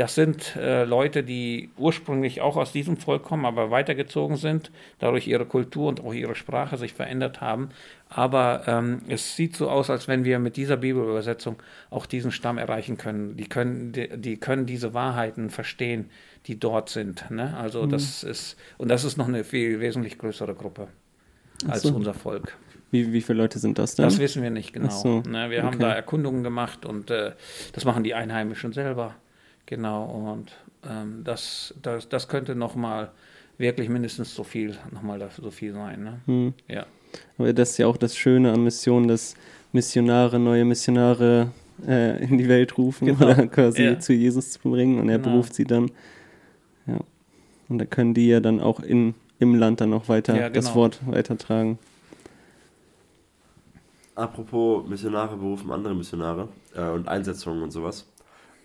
Das sind äh, Leute, die ursprünglich auch aus diesem Volk kommen, aber weitergezogen sind, dadurch ihre Kultur und auch ihre Sprache sich verändert haben. Aber ähm, es sieht so aus, als wenn wir mit dieser Bibelübersetzung auch diesen Stamm erreichen können. Die können, die, die können diese Wahrheiten verstehen, die dort sind. Ne? Also das ist, und das ist noch eine viel wesentlich größere Gruppe als so. unser Volk. Wie, wie viele Leute sind das denn? Das wissen wir nicht genau. So, ne, wir haben okay. da Erkundungen gemacht und äh, das machen die Einheimischen selber. Genau, und ähm, das, das, das könnte nochmal wirklich mindestens so viel, nochmal so viel sein. Ne? Hm. Ja. Aber das ist ja auch das Schöne an Missionen, dass Missionare neue Missionare äh, in die Welt rufen Genau. oder quasi Ja. zu Jesus zu bringen und er Genau. beruft sie dann. Ja. Und da können die ja dann auch in, im Land dann auch weiter Ja, das genau. Wort weitertragen. Apropos Missionare berufen andere Missionare äh, und Einsetzungen und sowas.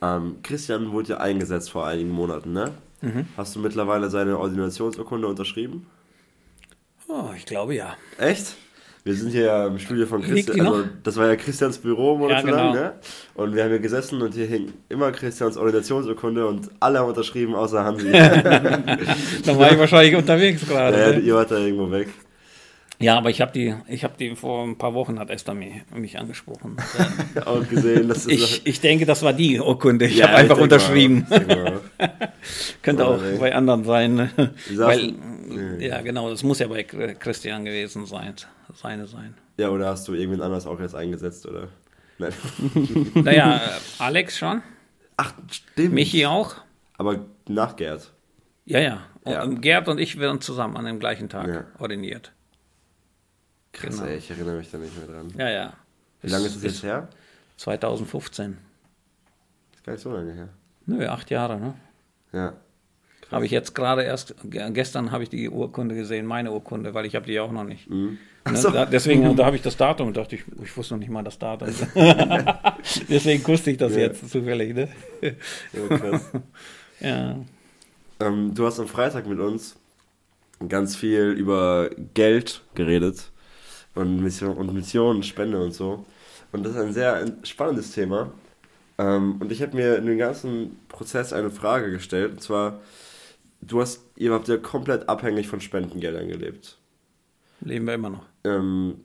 Ähm, Christian wurde ja eingesetzt vor einigen Monaten, ne? Mhm. Hast du mittlerweile seine Ordinationsurkunde unterschrieben? Oh, ich glaube ja. Echt? Wir sind hier ja im Studio von Christian. Also, das war ja Christians Büro monatelang, genau. ne? Und wir haben hier gesessen und hier hing immer Christians Ordinationsurkunde und alle haben unterschrieben, außer Hansi. (laughs) Da war ich wahrscheinlich unterwegs gerade. ja, ne? ihr wart da irgendwo weg. Ja, aber ich habe die, ich habe die vor ein paar Wochen hat Esther mich, mich angesprochen. (laughs) Auch gesehen, dass Ich, ich denke, das war die Urkunde. Ich Ja, habe einfach unterschrieben. mal. (laughs) Könnte auch bei anderen sein. Weil, ja, genau, das muss ja bei Christian gewesen sein. Seine sein. Ja, oder hast du irgendwen anders auch jetzt eingesetzt, oder? Nein. (laughs) Naja, Alex schon, Ach, stimmt. Michi auch. Aber nach Gerd. Ja, ja. Und Ja. Gerd und ich werden zusammen an dem gleichen Tag Ja. ordiniert. Krass, Genau. ey, ich erinnere mich da nicht mehr dran. Ja, ja. Wie lange ist das jetzt her? 2015. Ist gar nicht so lange her. Nö, acht Jahre, ne? Ja. Habe ich jetzt gerade erst, ge- gestern habe ich die Urkunde gesehen, meine Urkunde, weil ich habe die auch noch nicht. Mhm. Ne, so. da, deswegen, (laughs) da habe ich das Datum und dachte ich, ich wusste noch nicht mal das Datum. (laughs) deswegen wusste ich das Ja. jetzt zufällig, ne? Ja, krass. (laughs) Ja. ähm, du hast am Freitag mit uns ganz viel über Geld geredet und Mission und Mission, Spende und so. Und das ist ein sehr spannendes Thema. Ähm, und ich habe mir in dem ganzen Prozess eine Frage gestellt. Und zwar, du hast, ihr habt ja komplett abhängig von Spendengeldern gelebt. Leben wir immer noch. Ähm,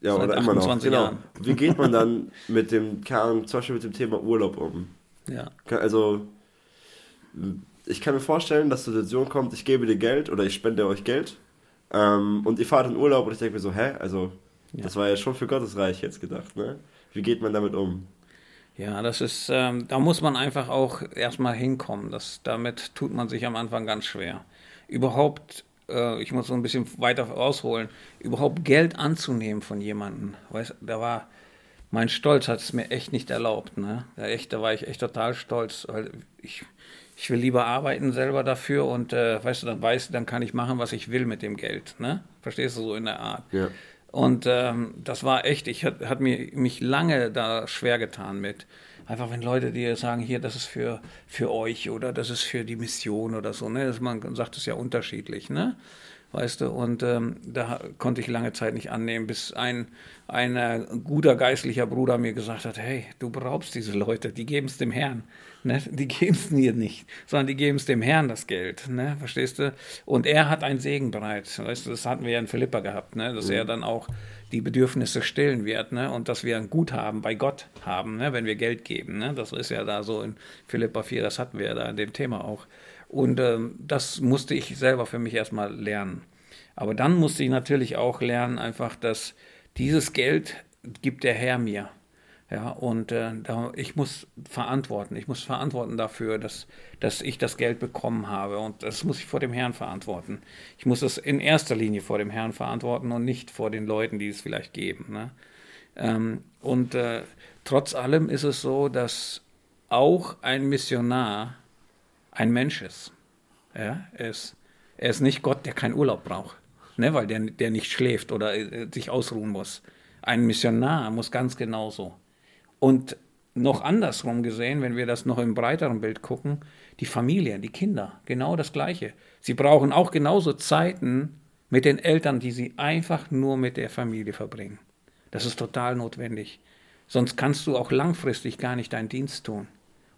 ja, Seit oder immer noch. 28 Genau. Jahren. Wie geht man dann (laughs) mit dem, zum Beispiel mit dem Thema Urlaub um? Ja. Also, ich kann mir vorstellen, dass die Situation kommt, ich gebe dir Geld oder ich spende euch Geld ähm, und ihr fahrt in Urlaub und ich denke mir so, hä? Also, Ja. das war ja schon für Gottes Reich jetzt gedacht, ne? Wie geht man damit um? Ja, das ist, ähm, da muss man einfach auch erstmal hinkommen. Das, damit tut man sich am Anfang ganz schwer. Überhaupt, äh, ich muss so ein bisschen weiter ausholen, überhaupt Geld anzunehmen von jemandem. Weißt, da war, mein Stolz hat es mir echt nicht erlaubt. Ne? Da, echt, da war ich echt total stolz, weil ich, ich will lieber arbeiten selber dafür und äh, weißt du, dann weiß, dann kann ich machen, was ich will mit dem Geld. Ne? Verstehst du so in der Art? Ja. Und ähm, das war echt, ich hat, hat mir mich lange da schwer getan mit. Einfach wenn Leute dir sagen, hier, das ist für, für euch oder das ist für die Mission oder so, ne? Das, man sagt es ja unterschiedlich, ne? Weißt du, und ähm, da konnte ich lange Zeit nicht annehmen, bis ein, ein guter geistlicher Bruder mir gesagt hat, hey, du beraubst diese Leute, die geben es dem Herrn. Ne? Die geben es (laughs) mir nicht, sondern die geben es dem Herrn das Geld, ne? verstehst du? Und er hat einen Segen bereit, weißt du, das hatten wir ja in Philippa gehabt, ne? dass er dann auch die Bedürfnisse stillen wird ne? und dass wir ein Guthaben bei Gott haben, ne? wenn wir Geld geben. Ne? Das ist ja da so in Philippa 4, das hatten wir ja da in dem Thema auch. Und ähm, das musste ich selber für mich erstmal lernen. Aber dann musste ich natürlich auch lernen, einfach, dass dieses Geld gibt der Herr mir. Ja, und äh, da, ich muss verantworten. Ich muss verantworten dafür, dass, dass ich das Geld bekommen habe. Und das muss ich vor dem Herrn verantworten. Ich muss es in erster Linie vor dem Herrn verantworten und nicht vor den Leuten, die es vielleicht geben. Ne? Ähm, und äh, trotz allem ist es so, dass auch ein Missionar ein Mensch ist. Ja, er ist, er ist nicht Gott, der keinen Urlaub braucht, ne, weil der, der nicht schläft oder äh, sich ausruhen muss. Ein Missionar muss ganz genauso. Und noch andersrum gesehen, wenn wir das noch im breiteren Bild gucken, die Familie, die Kinder, genau das Gleiche. Sie brauchen auch genauso Zeiten mit den Eltern, die sie einfach nur mit der Familie verbringen. Das ist total notwendig. Sonst kannst du auch langfristig gar nicht deinen Dienst tun.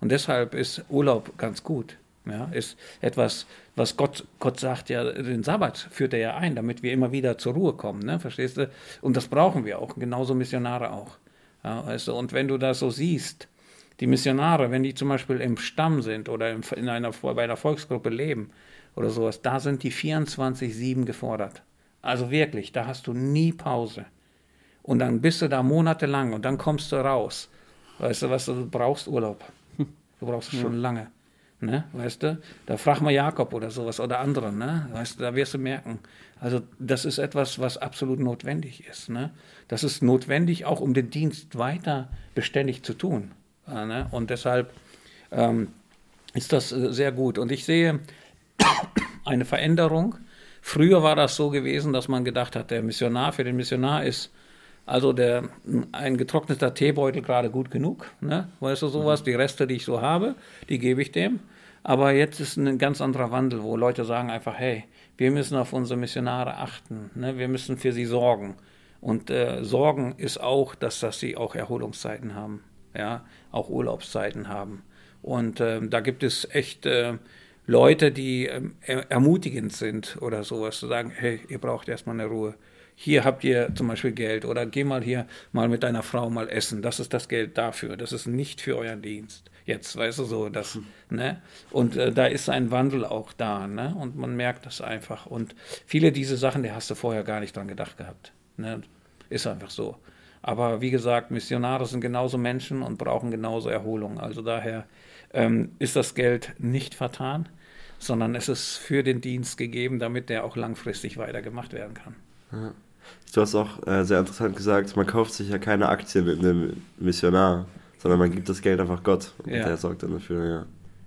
Und deshalb ist Urlaub ganz gut. Ja, ist etwas, was Gott, Gott sagt ja, den Sabbat führt er ja ein, damit wir immer wieder zur Ruhe kommen, ne? verstehst du? Und das brauchen wir auch, genauso Missionare auch. Ja, weißt du? Und wenn du das so siehst, die Missionare, wenn die zum Beispiel im Stamm sind oder im, in einer, bei einer Volksgruppe leben oder sowas, da sind die 24-7 gefordert. Also wirklich, da hast du nie Pause. Und dann bist du da monatelang und dann kommst du raus. Weißt du was, du brauchst Urlaub. Du brauchst es schon lange. Ne, weißt du, da frag mal Jakob oder sowas oder andere, ne, weißt du, da wirst du merken. Also das ist etwas, was absolut notwendig ist. Ne? Das ist notwendig, auch um den Dienst weiter beständig zu tun. Äh, ne? Und deshalb ähm, ist das äh, sehr gut. Und ich sehe (coughs) eine Veränderung. Früher war das so gewesen, dass man gedacht hat, der Missionar für den Missionar ist also der, ein getrockneter Teebeutel gerade gut genug, ne? weißt du sowas, die Reste, die ich so habe, die gebe ich dem. Aber jetzt ist ein ganz anderer Wandel, wo Leute sagen einfach, hey, wir müssen auf unsere Missionare achten, ne? wir müssen für sie sorgen. Und äh, Sorgen ist auch, dass, dass sie auch Erholungszeiten haben, ja, auch Urlaubszeiten haben. Und äh, da gibt es echt äh, Leute, die ähm, ermutigend sind oder sowas, zu sagen, hey, ihr braucht erstmal eine Ruhe hier habt ihr zum Beispiel Geld oder geh mal hier mal mit deiner Frau mal essen. Das ist das Geld dafür. Das ist nicht für euren Dienst. Jetzt, weißt du so, das, hm. ne? Und äh, da ist ein Wandel auch da, ne? Und man merkt das einfach. Und viele diese Sachen, die hast du vorher gar nicht dran gedacht gehabt. Ne? Ist einfach so. Aber wie gesagt, Missionare sind genauso Menschen und brauchen genauso Erholung. Also daher ähm, ist das Geld nicht vertan, sondern es ist für den Dienst gegeben, damit der auch langfristig weitergemacht werden kann. Ja. Du hast auch äh, sehr interessant gesagt, man kauft sich ja keine Aktien mit einem Missionar, sondern man gibt das Geld einfach Gott und ja. der sorgt dann dafür, ja.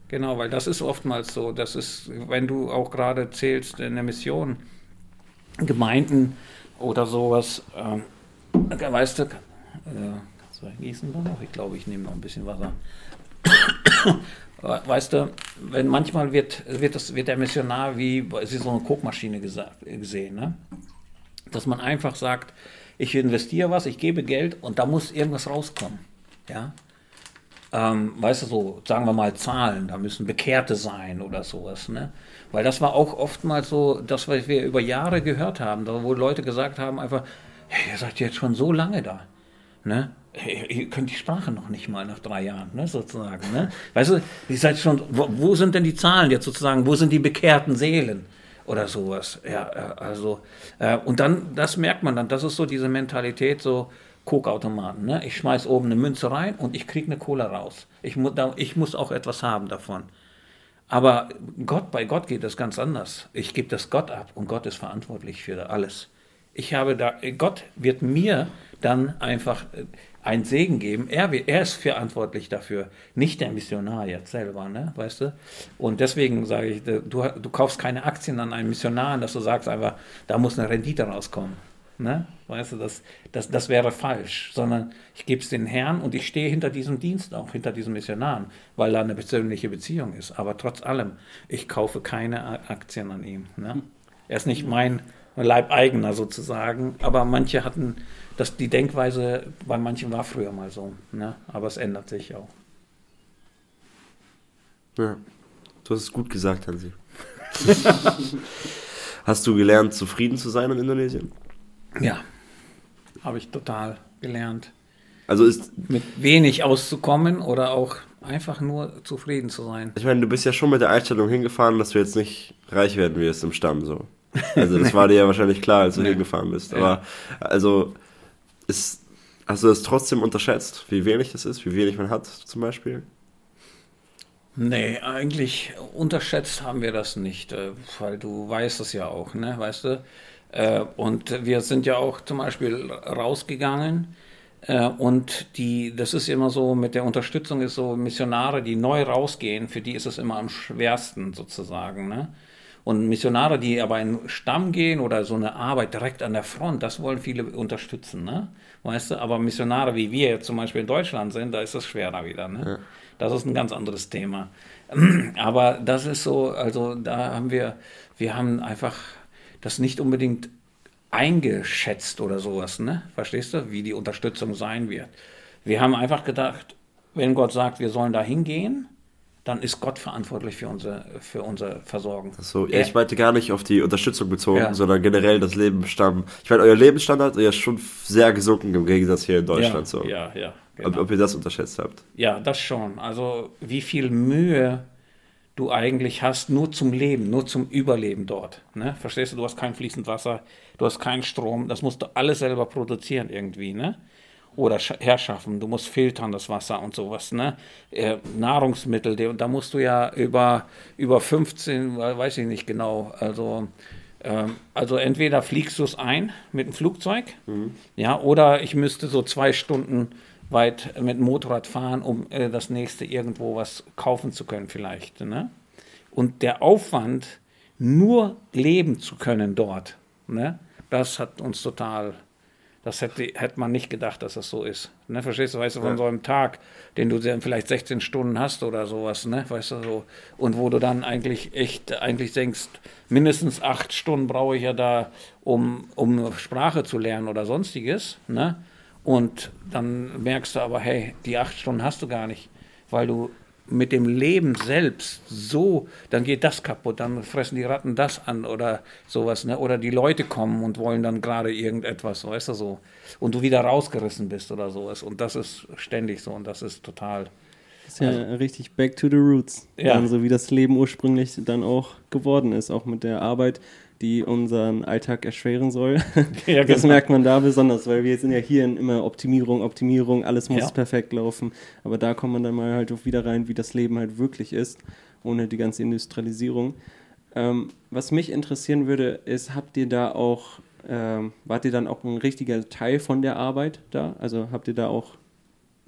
Genau, weil das ist oftmals so. Das ist, wenn du auch gerade zählst in der Mission, Gemeinden oder sowas, äh, weißt du, äh, kannst du gießen noch? Ich glaube, ich nehme noch ein bisschen Wasser. (coughs) weißt du, wenn manchmal wird, wird, das, wird der Missionar wie, es ist so eine Kokmaschine gesehen, ne? dass man einfach sagt, ich investiere was, ich gebe Geld und da muss irgendwas rauskommen. Ja? Ähm, weißt du, so, sagen wir mal Zahlen, da müssen Bekehrte sein oder sowas. Ne? Weil das war auch oftmals so, das, was wir über Jahre gehört haben, wo Leute gesagt haben einfach, hey, ihr seid jetzt schon so lange da. Ne? Ihr könnt die Sprache noch nicht mal nach drei Jahren, ne, sozusagen. Ne? Weißt du, ihr seid schon, wo, wo sind denn die Zahlen jetzt sozusagen? Wo sind die bekehrten Seelen? oder sowas. Ja, also, äh, und dann, das merkt man dann, das ist so diese Mentalität, so Kokautomaten. Ne? Ich schmeiß oben eine Münze rein und ich kriege eine Cola raus. Ich, mu da, ich muss auch etwas haben davon. Aber Gott, bei Gott geht das ganz anders. Ich gebe das Gott ab und Gott ist verantwortlich für alles. Ich habe da, Gott wird mir dann einfach äh, einen Segen geben. Er, er ist verantwortlich dafür, nicht der Missionar jetzt selber, ne? weißt du? Und deswegen sage ich, du, du kaufst keine Aktien an einen Missionar, dass du sagst einfach, da muss eine Rendite rauskommen. Ne? Weißt du, das, das, das wäre falsch, sondern ich gebe es den Herrn und ich stehe hinter diesem Dienst auch, hinter diesen Missionaren, weil da eine persönliche Beziehung ist. Aber trotz allem, ich kaufe keine Aktien an ihm. Ne? Er ist nicht mein Leibeigener sozusagen, aber manche hatten das, die Denkweise bei manchen war früher mal so, ne? aber es ändert sich auch. Ja, du hast es gut gesagt, Hansi. (laughs) hast du gelernt, zufrieden zu sein in Indonesien? Ja, habe ich total gelernt. Also ist mit wenig auszukommen oder auch einfach nur zufrieden zu sein. Ich meine, du bist ja schon mit der Einstellung hingefahren, dass du jetzt nicht reich werden wirst im Stamm so. Also das (laughs) war dir ja wahrscheinlich klar, als du nee. hingefahren bist. Aber also ist, hast du das trotzdem unterschätzt, wie wenig das ist, wie wenig man hat zum Beispiel? Nee, eigentlich unterschätzt haben wir das nicht, äh, weil du weißt es ja auch, ne, weißt du? Äh, und wir sind ja auch zum Beispiel rausgegangen äh, und die, das ist immer so, mit der Unterstützung ist so, Missionare, die neu rausgehen, für die ist es immer am schwersten sozusagen, ne? Und Missionare, die aber in Stamm gehen oder so eine Arbeit direkt an der Front, das wollen viele unterstützen, ne? Weißt du, aber Missionare wie wir jetzt zum Beispiel in Deutschland sind, da ist das schwerer wieder, ne? Ja. Das ist ein ganz anderes Thema. (clears throat) Aber das ist so, also da haben wir, wir haben einfach das nicht unbedingt eingeschätzt oder sowas, ne? Verstehst du, wie die Unterstützung sein wird? Wir haben einfach gedacht, wenn Gott sagt, wir sollen da hingehen, dann ist Gott verantwortlich für unser, für unser Versorgen. So, ja, ich meinte gar nicht auf die Unterstützung bezogen, ja. sondern generell das Lebensstand. Ich meine, euer Lebensstandard ist ja schon sehr gesunken im Gegensatz hier in Deutschland. Ja, so. ja, ja. Genau. Ob, ob, ihr das unterschätzt habt? Ja, das schon. Also wie viel Mühe du eigentlich hast, nur zum Leben, nur zum Überleben dort. Ne? Verstehst du, du hast kein fließend Wasser, du hast keinen Strom, das musst du alles selber produzieren irgendwie. Ne? oder herschaffen. Du musst filtern das Wasser und sowas. Ne? Äh, Nahrungsmittel, da musst du ja über, über 15, weiß ich nicht genau, also, ähm, also entweder fliegst du es ein mit dem Flugzeug, mhm. ja, oder ich müsste so zwei Stunden weit mit Motorrad fahren, um äh, das nächste irgendwo was kaufen zu können vielleicht. Ne? Und der Aufwand, nur leben zu können dort, ne? das hat uns total das hätte, hätte man nicht gedacht, dass das so ist. Ne, verstehst du, weißt du, von so einem Tag, den du dann vielleicht 16 Stunden hast oder sowas, ne, weißt du, so. Und wo du dann eigentlich echt, eigentlich denkst, mindestens acht Stunden brauche ich ja da, um, um Sprache zu lernen oder sonstiges, ne. Und dann merkst du aber, hey, die acht Stunden hast du gar nicht, weil du mit dem Leben selbst so, dann geht das kaputt, dann fressen die Ratten das an oder sowas, ne? Oder die Leute kommen und wollen dann gerade irgendetwas, weißt du so. Und du wieder rausgerissen bist oder sowas. Und das ist ständig so und das ist total. Das ist ja also, richtig back to the roots. Ja. so also wie das Leben ursprünglich dann auch geworden ist, auch mit der Arbeit die unseren Alltag erschweren soll. (laughs) Ja, das genau. merkt man da besonders, weil wir sind ja hier in immer Optimierung, Optimierung, alles muss ja. perfekt laufen. Aber da kommt man dann mal halt auch wieder rein, wie das Leben halt wirklich ist, ohne die ganze Industrialisierung. Ähm, was mich interessieren würde, ist, habt ihr da auch, ähm, wart ihr dann auch ein richtiger Teil von der Arbeit da? Also habt ihr da auch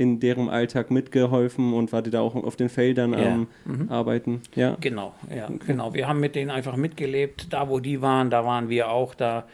in deren Alltag mitgeholfen und wart ihr da auch auf den Feldern ja. am mhm. Arbeiten? Ja, genau, ja, okay. genau. Wir haben mit denen einfach mitgelebt. Da, wo die waren, da waren wir auch da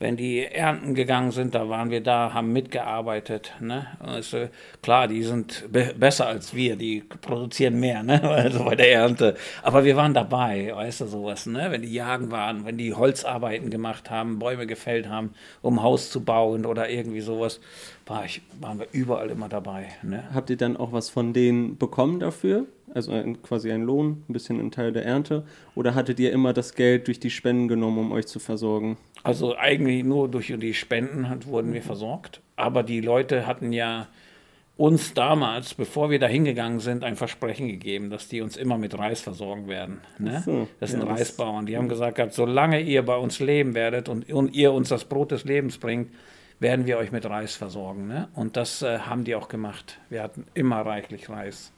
wenn die Ernten gegangen sind, da waren wir da, haben mitgearbeitet. Ne? Also, klar, die sind be besser als wir, die produzieren mehr, ne? (laughs) also bei der Ernte. Aber wir waren dabei, weißt du, sowas, ne? wenn die jagen waren, wenn die Holzarbeiten gemacht haben, Bäume gefällt haben, um Haus zu bauen oder irgendwie sowas, war ich, waren wir überall immer dabei. Ne? Habt ihr dann auch was von denen bekommen dafür? also quasi ein Lohn, ein bisschen ein Teil der Ernte? Oder hattet ihr immer das Geld durch die Spenden genommen, um euch zu versorgen? Also eigentlich nur durch die Spenden wurden wir versorgt. Aber die Leute hatten ja uns damals, bevor wir da hingegangen sind, ein Versprechen gegeben, dass die uns immer mit Reis versorgen werden. Ne? So, das sind ja, Reisbauern. Die haben gesagt, solange ihr bei uns leben werdet und, und, ihr uns das Brot des Lebens bringt, werden wir euch mit Reis versorgen. Ne? Und das äh, haben die auch gemacht. Wir hatten immer reichlich Reis.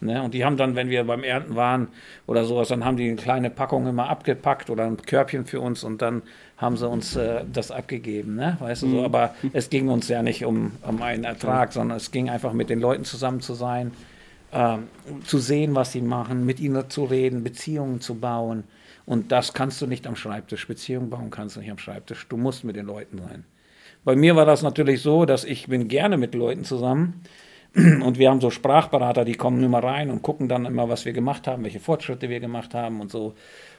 Ne? Und die haben dann, wenn wir beim Ernten waren oder sowas, dann haben die eine kleine Packung immer abgepackt oder ein Körbchen für uns und dann haben sie uns äh, das abgegeben, ne? weißt du so. Mhm. Aber es ging uns ja nicht um, um einen Ertrag, sondern es ging einfach mit den Leuten zusammen zu sein, ähm, zu sehen, was sie machen, mit ihnen zu reden, Beziehungen zu bauen. Und das kannst du nicht am Schreibtisch. Beziehungen bauen kannst du nicht am Schreibtisch. Du musst mit den Leuten sein. Bei mir war das natürlich so, dass ich bin gerne mit Leuten zusammen (clears throat) und wir haben so Sprachberater, die kommen immer rein und gucken dann immer, was wir gemacht haben, welche Fortschritte wir gemacht haben und so.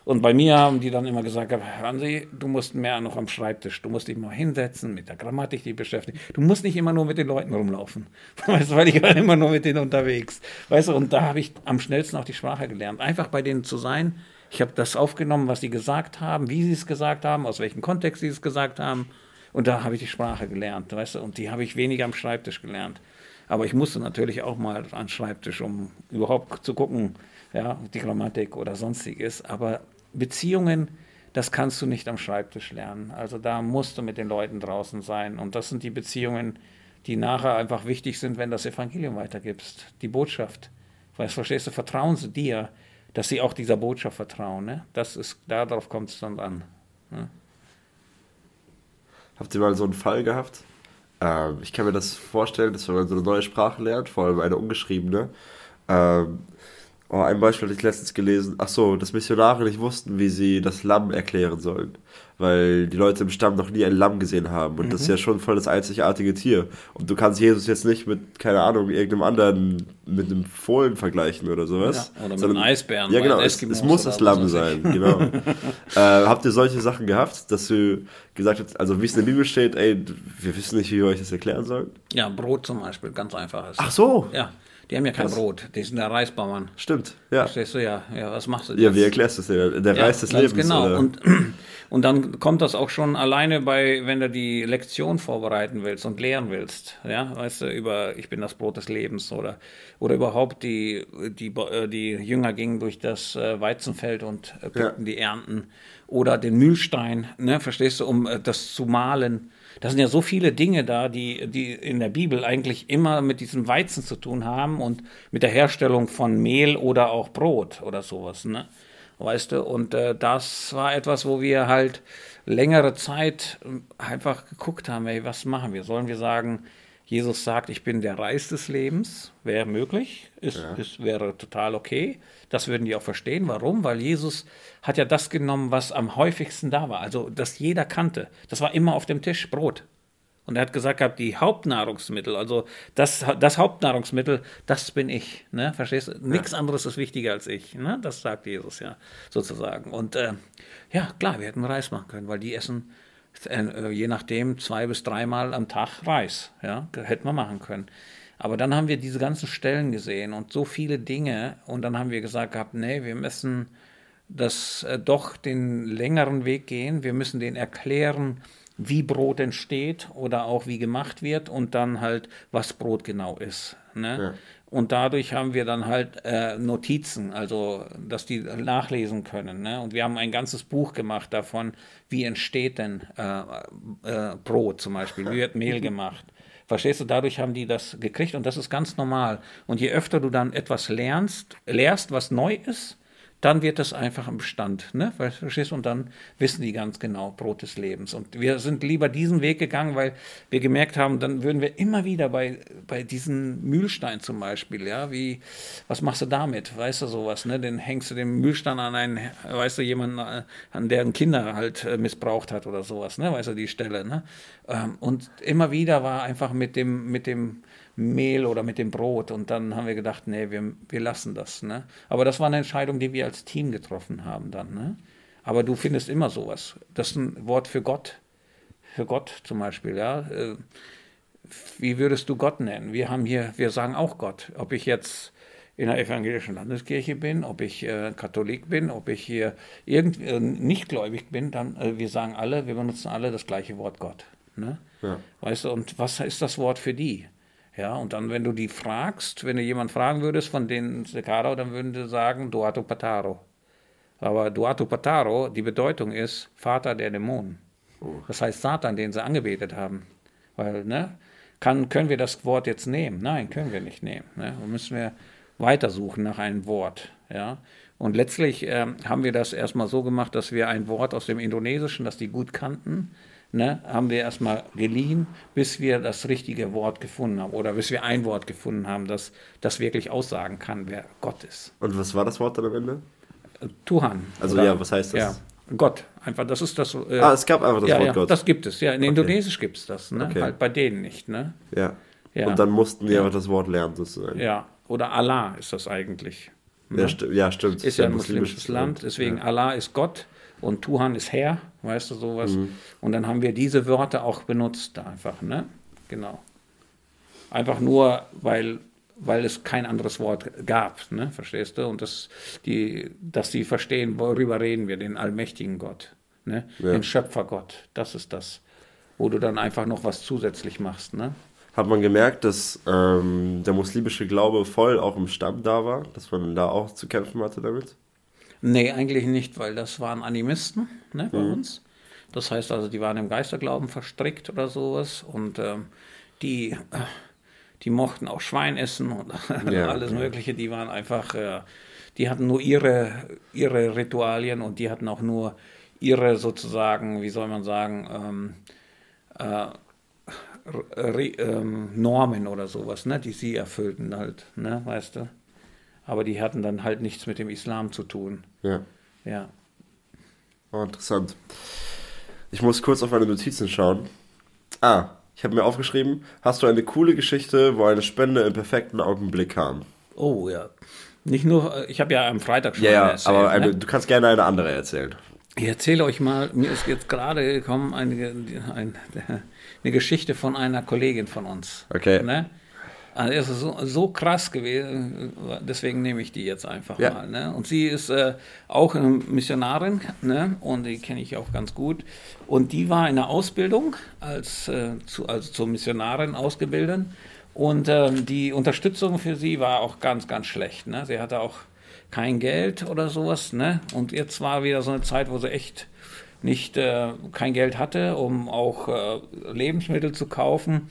Und bei mir haben die dann immer gesagt, Hansi, du musst mehr noch am Schreibtisch, du musst dich mal hinsetzen, mit der Grammatik dich beschäftigen. Du musst nicht immer nur mit den Leuten rumlaufen, (laughs) weißt weil ich war immer nur mit denen unterwegs. Weißt du, und da habe ich am schnellsten auch die Sprache gelernt. Einfach bei denen zu sein. Ich habe das aufgenommen, was sie gesagt haben, wie sie es gesagt haben, aus welchem Kontext sie es gesagt haben. Und da habe ich die Sprache gelernt, weißt du, und die habe ich weniger am Schreibtisch gelernt. Aber ich musste natürlich auch mal an den Schreibtisch, um überhaupt zu gucken, ja, die Grammatik oder sonstiges. Aber Beziehungen, das kannst du nicht am Schreibtisch lernen. Also da musst du mit den Leuten draußen sein. Und das sind die Beziehungen, die nachher einfach wichtig sind, wenn das Evangelium weitergibst. Die Botschaft. Weil, verstehst du, vertrauen sie dir, dass sie auch dieser Botschaft vertrauen. Ne? Das ist, darauf kommt es dann an. Ne? Habt ihr mal so einen Fall gehabt, ähm, ich kann mir das vorstellen, dass wenn man so eine neue Sprache lernt, vor allem eine ungeschriebene. Ähm, oh, ein Beispiel hatte ich letztens gelesen. Ach so, dass Missionare nicht wussten, wie sie das Lamm erklären sollen weil die Leute im Stamm noch nie ein Lamm gesehen haben. Und mhm. das ist ja schon voll das einzigartige Tier. Und du kannst Jesus jetzt nicht mit, keine Ahnung, irgendeinem anderen, mit einem Fohlen vergleichen oder sowas. Ja, oder mit einem Eisbären. Ja, genau, es, es, muss das Lamm sein, genau. (laughs) äh, habt ihr solche Sachen gehabt, dass du gesagt hast, also wie es in der Bibel steht, ey, wir wissen nicht, wie wir euch das erklären sollen? Ja, Brot zum Beispiel, ganz einfach. Ach so. Ja. Die haben ja kein Krass. Brot, die sind der Reisbauern. Stimmt, ja. Verstehst du, ja, ja, was machst du jetzt? Ja, wie erklärst du es dir? Der ja, Reis des Lebens. Genau, oder? und (clears throat) Und dann kommt das auch schon alleine bei, wenn du die Lektion vorbereiten willst und lehren willst, ja, weißt du, über ich bin das Brot des Lebens oder, oder überhaupt die, die, äh, die Jünger gingen durch das äh, Weizenfeld und äh, pickten ja. die Ernten oder den Mühlstein, ne, verstehst du, um das zu malen. Da sind ja so viele Dinge da, die, die in der Bibel eigentlich immer mit diesem Weizen zu tun haben und mit der Herstellung von Mehl oder auch Brot oder sowas, ne? weißt du, und äh, das war etwas, wo wir halt längere Zeit äh, einfach geguckt haben, ey, was machen wir? Sollen wir sagen, Jesus sagt, ich bin der Reis des Lebens, wäre möglich, ist, ja. ist, wäre total okay. Das würden die auch verstehen. Warum? Weil Jesus hat ja das genommen, was am häufigsten da war, also das jeder kannte. Das war immer auf dem Tisch, Brot. Und er hat gesagt gehabt, die Hauptnahrungsmittel, also das, das Hauptnahrungsmittel, das bin ich. Ne? Verstehst du? Nichts anderes ist wichtiger als ich. Ne? Das sagt Jesus ja sozusagen. Und äh, ja, klar, wir hätten Reis machen können, weil die essen äh, je nachdem zwei bis dreimal am Tag Reis. Ja, hätten wir machen können. Aber dann haben wir diese ganzen Stellen gesehen und so viele Dinge und dann haben wir gesagt gehabt, nee, wir müssen das äh, doch den längeren Weg gehen. Wir müssen den erklären, wie Brot entsteht oder auch wie gemacht wird und dann halt, was Brot genau ist. Ne? Ja. Und dadurch haben wir dann halt äh, Notizen, also dass die nachlesen können. Ne? Und wir haben ein ganzes Buch gemacht davon, wie entsteht denn äh, äh, Brot zum Beispiel, wie wird Mehl (laughs) gemacht. Verstehst du, dadurch haben die das gekriegt und das ist ganz normal. Und je öfter du dann etwas lernst, lehrst, was neu ist, dann wird das einfach ein Bestand, ne? Verstehst? Und dann wissen die ganz genau Brot des Lebens. Und wir sind lieber diesen Weg gegangen, weil wir gemerkt haben, dann würden wir immer wieder bei, bei diesen Mühlstein zum Beispiel, ja, wie, was machst du damit? Weißt du sowas, ne? Den hängst du den Mühlstein an einen, weißt du, jemanden, äh, an deren Kinder halt äh, missbraucht hat oder sowas, ne? Weißt du, die Stelle, ne? Ähm, und immer wieder war einfach mit dem, mit dem, Mehl oder mit dem Brot. Und dann haben wir gedacht, nee, wir, wir lassen das. Ne? Aber das war eine Entscheidung, die wir als Team getroffen haben dann. Ne? Aber du findest immer sowas. Das ist ein Wort für Gott. Für Gott zum Beispiel, ja. Äh, wie würdest du Gott nennen? Wir haben hier, wir sagen auch Gott. Ob ich jetzt in der evangelischen Landeskirche bin, ob ich äh, Katholik bin, ob ich hier irgend, äh, nicht gläubig bin, dann äh, wir sagen alle, wir benutzen alle das gleiche Wort Gott. Ne? Ja. Weißt du, und was ist das Wort für die? Ja, und dann, wenn du die fragst, wenn du jemanden fragen würdest von den Sekaro, dann würden sie sagen Duato Pataro. Aber Duato Pataro, die Bedeutung ist Vater der Dämonen. Oh. Das heißt Satan, den sie angebetet haben. Weil, ne, kann, können wir das Wort jetzt nehmen? Nein, können wir nicht nehmen. Ne? Da müssen wir weitersuchen nach einem Wort. Ja? Und letztlich äh, haben wir das erstmal so gemacht, dass wir ein Wort aus dem Indonesischen, das die gut kannten, ne, haben wir erstmal geliehen, bis wir das richtige Wort gefunden haben oder bis wir ein Wort gefunden haben, das, das wirklich aussagen kann, wer Gott ist. Und was war das Wort dann am Ende? Tuhan. Also oder, ja, was heißt das? Ja, Gott. Einfach, das ist das. Äh, ah, es gab einfach das ja, Wort ja, Gott. Das gibt es, ja. In okay. Indonesisch gibt es das, ne? Okay. Halt bei denen nicht, ne? Ja. ja. Und dann mussten wir einfach das Wort lernen, sozusagen. Ja. Oder Allah ist das eigentlich. Ne? Ja, sti ja, stimmt. Ist ja ein muslimisches Land, deswegen Allah ist Gott und Tuhan ist Herr, weißt du, sowas. Mhm. Und dann haben wir diese Wörter auch benutzt einfach, ne? Genau. Einfach nur, weil, weil es kein anderes Wort gab, ne? Verstehst du? Und das, die, dass sie verstehen, worüber reden wir, den allmächtigen Gott, ne? Ja. Den Schöpfergott, das ist das, wo du dann einfach noch was zusätzlich machst, ne? Hat man gemerkt, dass ähm, der muslimische Glaube voll auch im Stamm da war, dass man da auch zu kämpfen hatte damit? Nee, eigentlich nicht, weil das waren Animisten ne, bei mhm. uns. Das heißt also, die waren im Geisterglauben verstrickt oder sowas und ähm, die, die mochten auch Schwein essen und (laughs) ja, alles Mögliche. Die waren einfach, äh, die hatten nur ihre, ihre Ritualien und die hatten auch nur ihre sozusagen, wie soll man sagen, ähm, äh, ähm, Normen oder sowas, ne, die sie erfüllten halt, ne, weißt du aber die hatten dann halt nichts mit dem Islam zu tun. Ja. Ja. Oh, interessant. Ich muss kurz auf meine Notizen schauen. Ah, ich habe mir aufgeschrieben, hast du eine coole Geschichte, wo eine Spende im perfekten Augenblick kam? Oh ja. Nicht nur, ich habe ja am Freitag schon ja, ja, erzählt. aber eine, ne? du kannst gerne eine andere erzählen. Ich erzähle euch mal, mir ist jetzt gerade gekommen eine, eine, eine Geschichte von einer Kollegin von uns. Okay. Ne? Also es ist so, so, krass gewesen, deswegen nehme ich die jetzt einfach ja. mal. Ne? Und sie ist äh, auch eine Missionarin ne? und die kenne ich auch ganz gut. Und die war in der Ausbildung als, äh, zu, also zur Missionarin ausgebildet. Und äh, die Unterstützung für sie war auch ganz, ganz schlecht. Ne? Sie hatte auch kein Geld oder sowas. Ne? Und jetzt war wieder so eine Zeit, wo sie echt nicht äh, kein Geld hatte, um auch äh, Lebensmittel zu kaufen.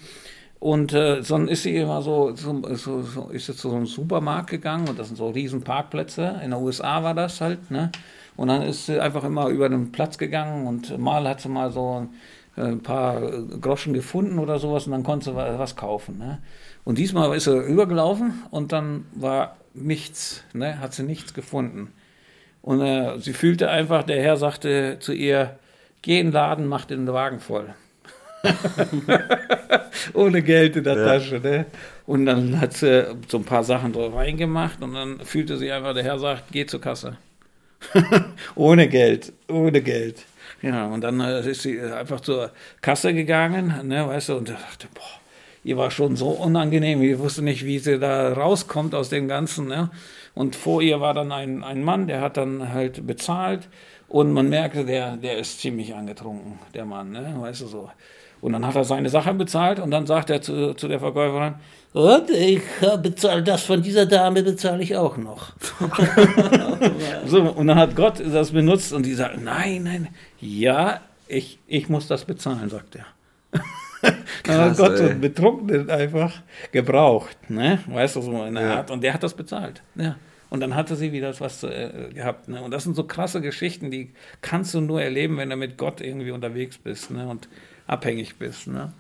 Und äh, dann ist sie immer so, so, so, so, ist sie zu so einem Supermarkt gegangen und das sind so riesen Parkplätze. In den USA war das halt, ne? Und dann ist sie einfach immer über den Platz gegangen und mal hat sie mal so ein, ein paar Groschen gefunden oder sowas und dann konnte sie was kaufen. Ne? Und diesmal ist sie übergelaufen und dann war nichts, ne? hat sie nichts gefunden. Und äh, sie fühlte einfach, der Herr sagte zu ihr, geh in den Laden, mach den Wagen voll. (laughs) Ohne Geld in der ja. Tasche. Ne? Und dann hat sie so ein paar Sachen drauf reingemacht und dann fühlte sie einfach, der Herr sagt, geh zur Kasse. (laughs) ohne Geld, ohne Geld. Ja, und dann äh, ist sie einfach zur Kasse gegangen, ne, weißt du, und dachte, boah, ihr war schon so unangenehm, ich wusste nicht, wie sie da rauskommt aus dem Ganzen. Ne? Und vor ihr war dann ein, ein Mann, der hat dann halt bezahlt und man merkte, der, der ist ziemlich angetrunken, der Mann, ne? weißt du so. Und dann hat er seine Sachen bezahlt und dann sagt er zu, zu der Verkäuferin, und ich bezahle das von dieser Dame bezahle ich auch noch. (laughs) so, und dann hat Gott das benutzt und die sagt, nein, nein, ja, ich, ich muss das bezahlen, sagt er. (laughs) dann hat Gott ey. Betrunkenen einfach gebraucht, ne? weißt du, so in der ja. Art. Und der hat das bezahlt. Ja. Und dann hatte sie wieder was äh, gehabt. Ne? Und das sind so krasse Geschichten, die kannst du nur erleben, wenn du mit Gott irgendwie unterwegs bist. Ne? Und abhängig bist. Ne?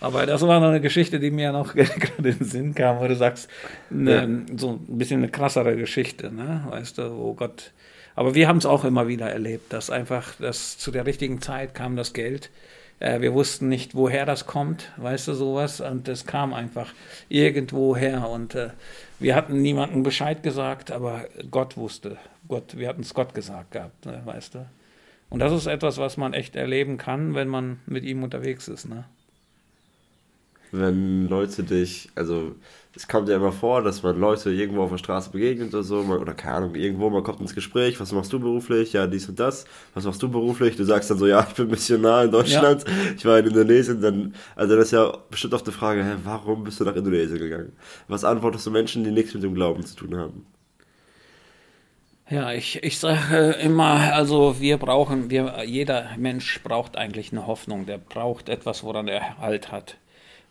Aber das war noch eine Geschichte, die mir noch (laughs) gerade in den Sinn kam, wo du sagst, ne, ja. so ein bisschen eine krassere Geschichte, ne? weißt du, wo Gott. Aber wir haben es auch immer wieder erlebt, dass einfach, dass zu der richtigen Zeit kam das Geld. Äh, wir wussten nicht, woher das kommt, weißt du, sowas. Und es kam einfach irgendwo her. Und äh, wir hatten niemandem Bescheid gesagt, aber Gott wusste. Gott, wir hatten es Gott gesagt gehabt, ne, weißt du. Und das ist etwas, was man echt erleben kann, wenn man mit ihm unterwegs ist. Ne? Wenn Leute dich, also es kommt ja immer vor, dass man Leute irgendwo auf der Straße begegnet oder so, oder keine Ahnung, irgendwo, man kommt ins Gespräch, was machst du beruflich? Ja, dies und das. Was machst du beruflich? Du sagst dann so, ja, ich bin Missionar in Deutschland, ja. ich war in Indonesien, dann, also das ist ja bestimmt auf die Frage, hä, warum bist du nach Indonesien gegangen? Was antwortest du Menschen, die nichts mit dem Glauben zu tun haben? Ja, ich, ich sage immer, also wir brauchen, wir, jeder Mensch braucht eigentlich eine Hoffnung, der braucht etwas, woran er Halt hat.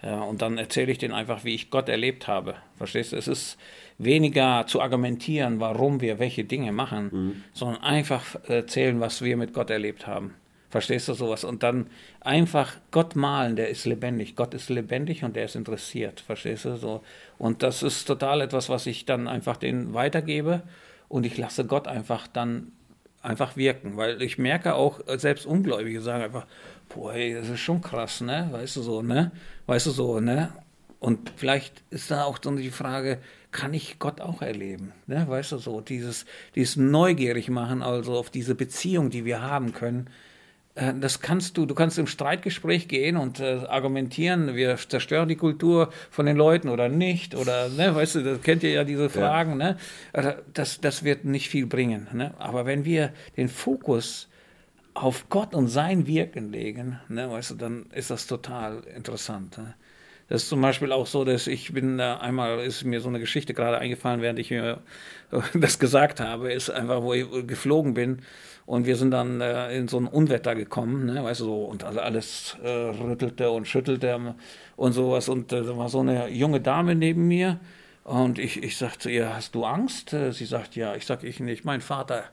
Ja, und dann erzähle ich denen einfach, wie ich Gott erlebt habe. Verstehst du? Es ist weniger zu argumentieren, warum wir welche Dinge machen, mhm. sondern einfach erzählen, was wir mit Gott erlebt haben. Verstehst du sowas? Und dann einfach Gott malen, der ist lebendig. Gott ist lebendig und der ist interessiert. Verstehst du? So. Und das ist total etwas, was ich dann einfach denen weitergebe und ich lasse Gott einfach dann einfach wirken, weil ich merke auch, selbst Ungläubige sagen einfach, boah, ey, das ist schon krass, ne, weißt du so, ne, weißt du so, ne, und vielleicht ist da auch dann die Frage, kann ich Gott auch erleben, ne, weißt du so, dieses, dieses neugierig machen, also auf diese Beziehung, die wir haben können, äh, das kannst du, du kannst im Streitgespräch gehen und äh, argumentieren, wir zerstören die Kultur von den Leuten oder nicht, oder, ne, weißt du, das kennt ihr ja diese Fragen, ja. ne, also, das, das wird nicht viel bringen, ne, aber wenn wir den Fokus auf Gott und sein Wirken legen, ne, weißt du, dann ist das total interessant, ne? Das ist zum Beispiel auch so, dass ich bin da einmal, ist mir so eine Geschichte gerade eingefallen, während ich mir (laughs) das gesagt habe, ist einfach, wo ich geflogen bin und wir sind dann äh, in so ein Unwetter gekommen, ne, weißt du, so, und alles äh, rüttelte und schüttelte und sowas. Und äh, da war so eine junge Dame neben mir. Und ich, ich sagte ihr, hast du Angst? Äh, sie sagt, ja. Ich sage, ich nicht. Mein Vater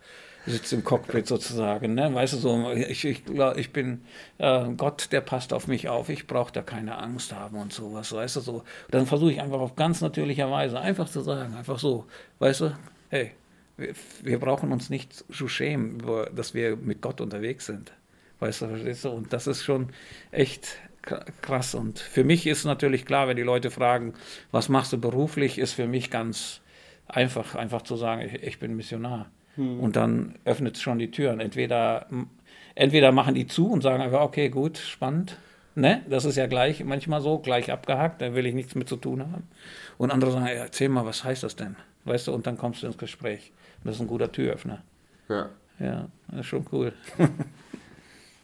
sitzt im Cockpit sozusagen. Ne? Weißt du, so, ich, ich, ich bin äh, Gott, der passt auf mich auf. Ich brauche da keine Angst haben und sowas. Weißt du, so. Dann versuche ich einfach auf ganz natürlicher Weise einfach zu sagen, einfach so, weißt du, hey, wir, wir brauchen uns nicht zu schämen, dass wir mit Gott unterwegs sind. Weißt du, verstehst du? Und das ist schon echt krass. Und für mich ist natürlich klar, wenn die Leute fragen, was machst du beruflich, ist für mich ganz einfach, einfach zu sagen, ich, ich bin Missionar. Hm. Und dann öffnet es schon die Türen. Entweder, entweder machen die zu und sagen einfach, okay, gut, spannend. Ne? Das ist ja gleich manchmal so, gleich abgehakt, da will ich nichts mit zu tun haben. Und andere sagen, erzähl mal, was heißt das denn? Weißt du, und dann kommst du ins Gespräch. Und das ist ein guter Türöffner. Ja. Ja, das ist schon cool. (laughs)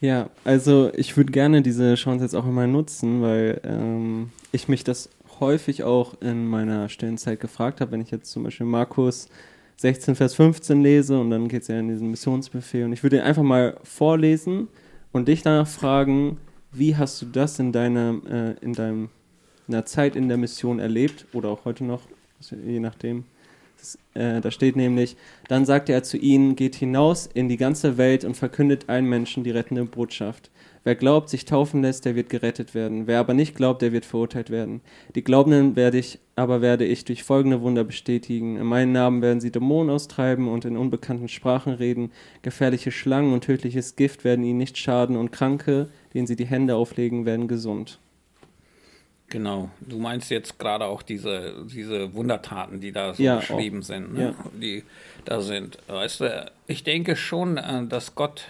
Ja, also ich würde gerne diese Chance jetzt auch immer nutzen, weil ähm, ich mich das häufig auch in meiner stillen Zeit gefragt habe, wenn ich jetzt zum Beispiel Markus 16, Vers 15 lese und dann geht es ja in diesen Missionsbefehl und ich würde einfach mal vorlesen und dich danach fragen, wie hast du das in deiner, äh, in deinem, in der Zeit in der Mission erlebt oder auch heute noch, je nachdem. Das, äh, da steht nämlich, dann sagte er zu ihnen, geht hinaus in die ganze Welt und verkündet allen Menschen die rettende Botschaft. Wer glaubt, sich taufen lässt, der wird gerettet werden. Wer aber nicht glaubt, der wird verurteilt werden. Die Glaubenden werde ich, aber werde ich durch folgende Wunder bestätigen. In meinen Namen werden sie Dämonen austreiben und in unbekannten Sprachen reden. Gefährliche Schlangen und tödliches Gift werden ihnen nicht schaden und Kranke, denen sie die Hände auflegen, werden gesund. Genau. Du meinst jetzt gerade auch diese, diese Wundertaten, die da so Ja, beschrieben auch. sind, ne? Ja. die da sind. Weißt du, ich denke schon, äh, dass Gott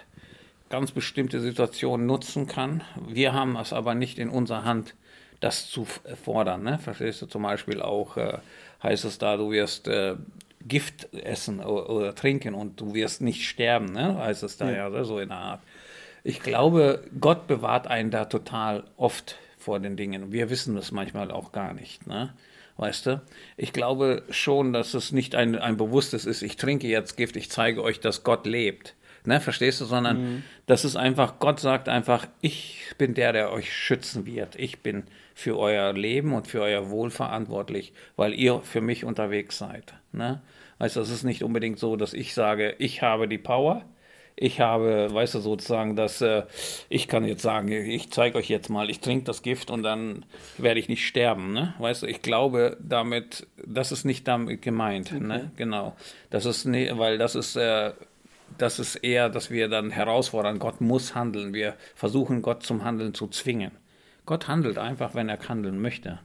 ganz bestimmte Situationen nutzen kann. Wir haben es aber nicht in unserer Hand, das zu f- fordern. Ne? Verstehst du zum Beispiel auch, äh, heißt es da, du wirst äh, Gift essen oder, oder trinken und du wirst nicht sterben, ne? heißt es da ja, Ja. so in der Art. Ich glaube, Gott bewahrt einen da total oft vor den Dingen. Wir wissen das manchmal auch gar nicht. Ne? Weißt du? Ich glaube schon, dass es nicht ein, ein bewusstes ist, ich trinke jetzt Gift, ich zeige euch, dass Gott lebt. Ne, verstehst du? Sondern das ist einfach, Gott sagt einfach, ich bin der, der euch schützen wird. Ich bin für euer Leben und für euer Wohl verantwortlich, weil ihr für mich unterwegs seid. Ne? Weißt du, es ist nicht unbedingt so, dass ich sage, ich habe die Power, ich habe, weißt du, sozusagen, dass äh, ich kann jetzt sagen, ich zeige euch jetzt mal, ich trinke das Gift und dann werde ich nicht sterben, ne? Weißt du, ich glaube damit, das ist nicht damit gemeint, ne? Genau. Das ist ne, weil das ist, äh, das ist eher, dass wir dann herausfordern, Gott muss handeln. Wir versuchen, Gott zum Handeln zu zwingen. Gott handelt einfach, wenn er handeln möchte.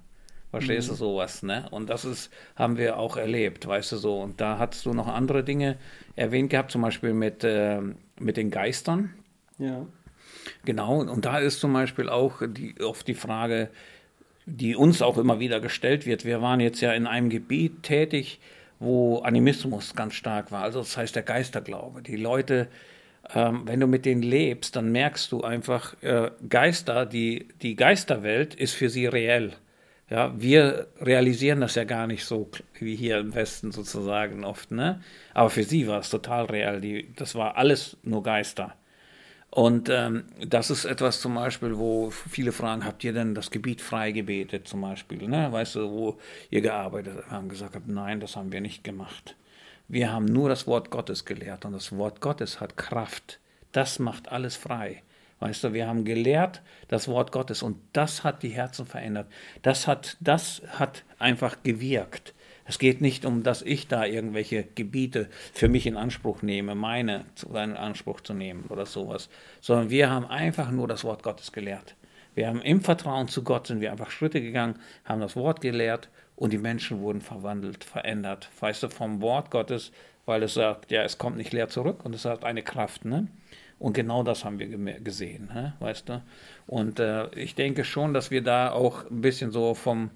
Verstehst du sowas, ne? Und das ist, haben wir auch erlebt, weißt du so. Und da hast du noch andere Dinge erwähnt gehabt, zum Beispiel mit, äh, mit den Geistern. Ja. Genau, und da ist zum Beispiel auch die, oft die Frage, die uns auch immer wieder gestellt wird. Wir waren jetzt ja in einem Gebiet tätig, wo Animismus ganz stark war, also das heißt der Geisterglaube. Die Leute, ähm, wenn du mit denen lebst, dann merkst du einfach, äh, Geister, die, die Geisterwelt ist für sie reell. Ja, wir realisieren das ja gar nicht so wie hier im Westen sozusagen oft, ne? Aber für sie war es total real. Die, das war alles nur Geister. Und ähm, das ist etwas zum Beispiel, wo viele fragen, habt ihr denn das Gebiet frei gebetet zum Beispiel? Ne? Weißt du, wo ihr gearbeitet habt? Haben gesagt, habt, nein, das haben wir nicht gemacht. Wir haben nur das Wort Gottes gelehrt und das Wort Gottes hat Kraft. Das macht alles frei. Weißt du, wir haben gelehrt das Wort Gottes und das hat die Herzen verändert. Das hat, das hat einfach gewirkt. Es geht nicht um, dass ich da irgendwelche Gebiete für mich in Anspruch nehme, meine in Anspruch zu nehmen oder sowas, sondern wir haben einfach nur das Wort Gottes gelehrt. Wir haben im Vertrauen zu Gott sind wir einfach Schritte gegangen, haben das Wort gelehrt und die Menschen wurden verwandelt, verändert. Weißt du, vom Wort Gottes, weil es sagt, ja, es kommt nicht leer zurück und es hat eine Kraft, ne? Und genau das haben wir gesehen, ne? weißt du? Und äh, ich denke schon, dass wir da auch ein bisschen so vom,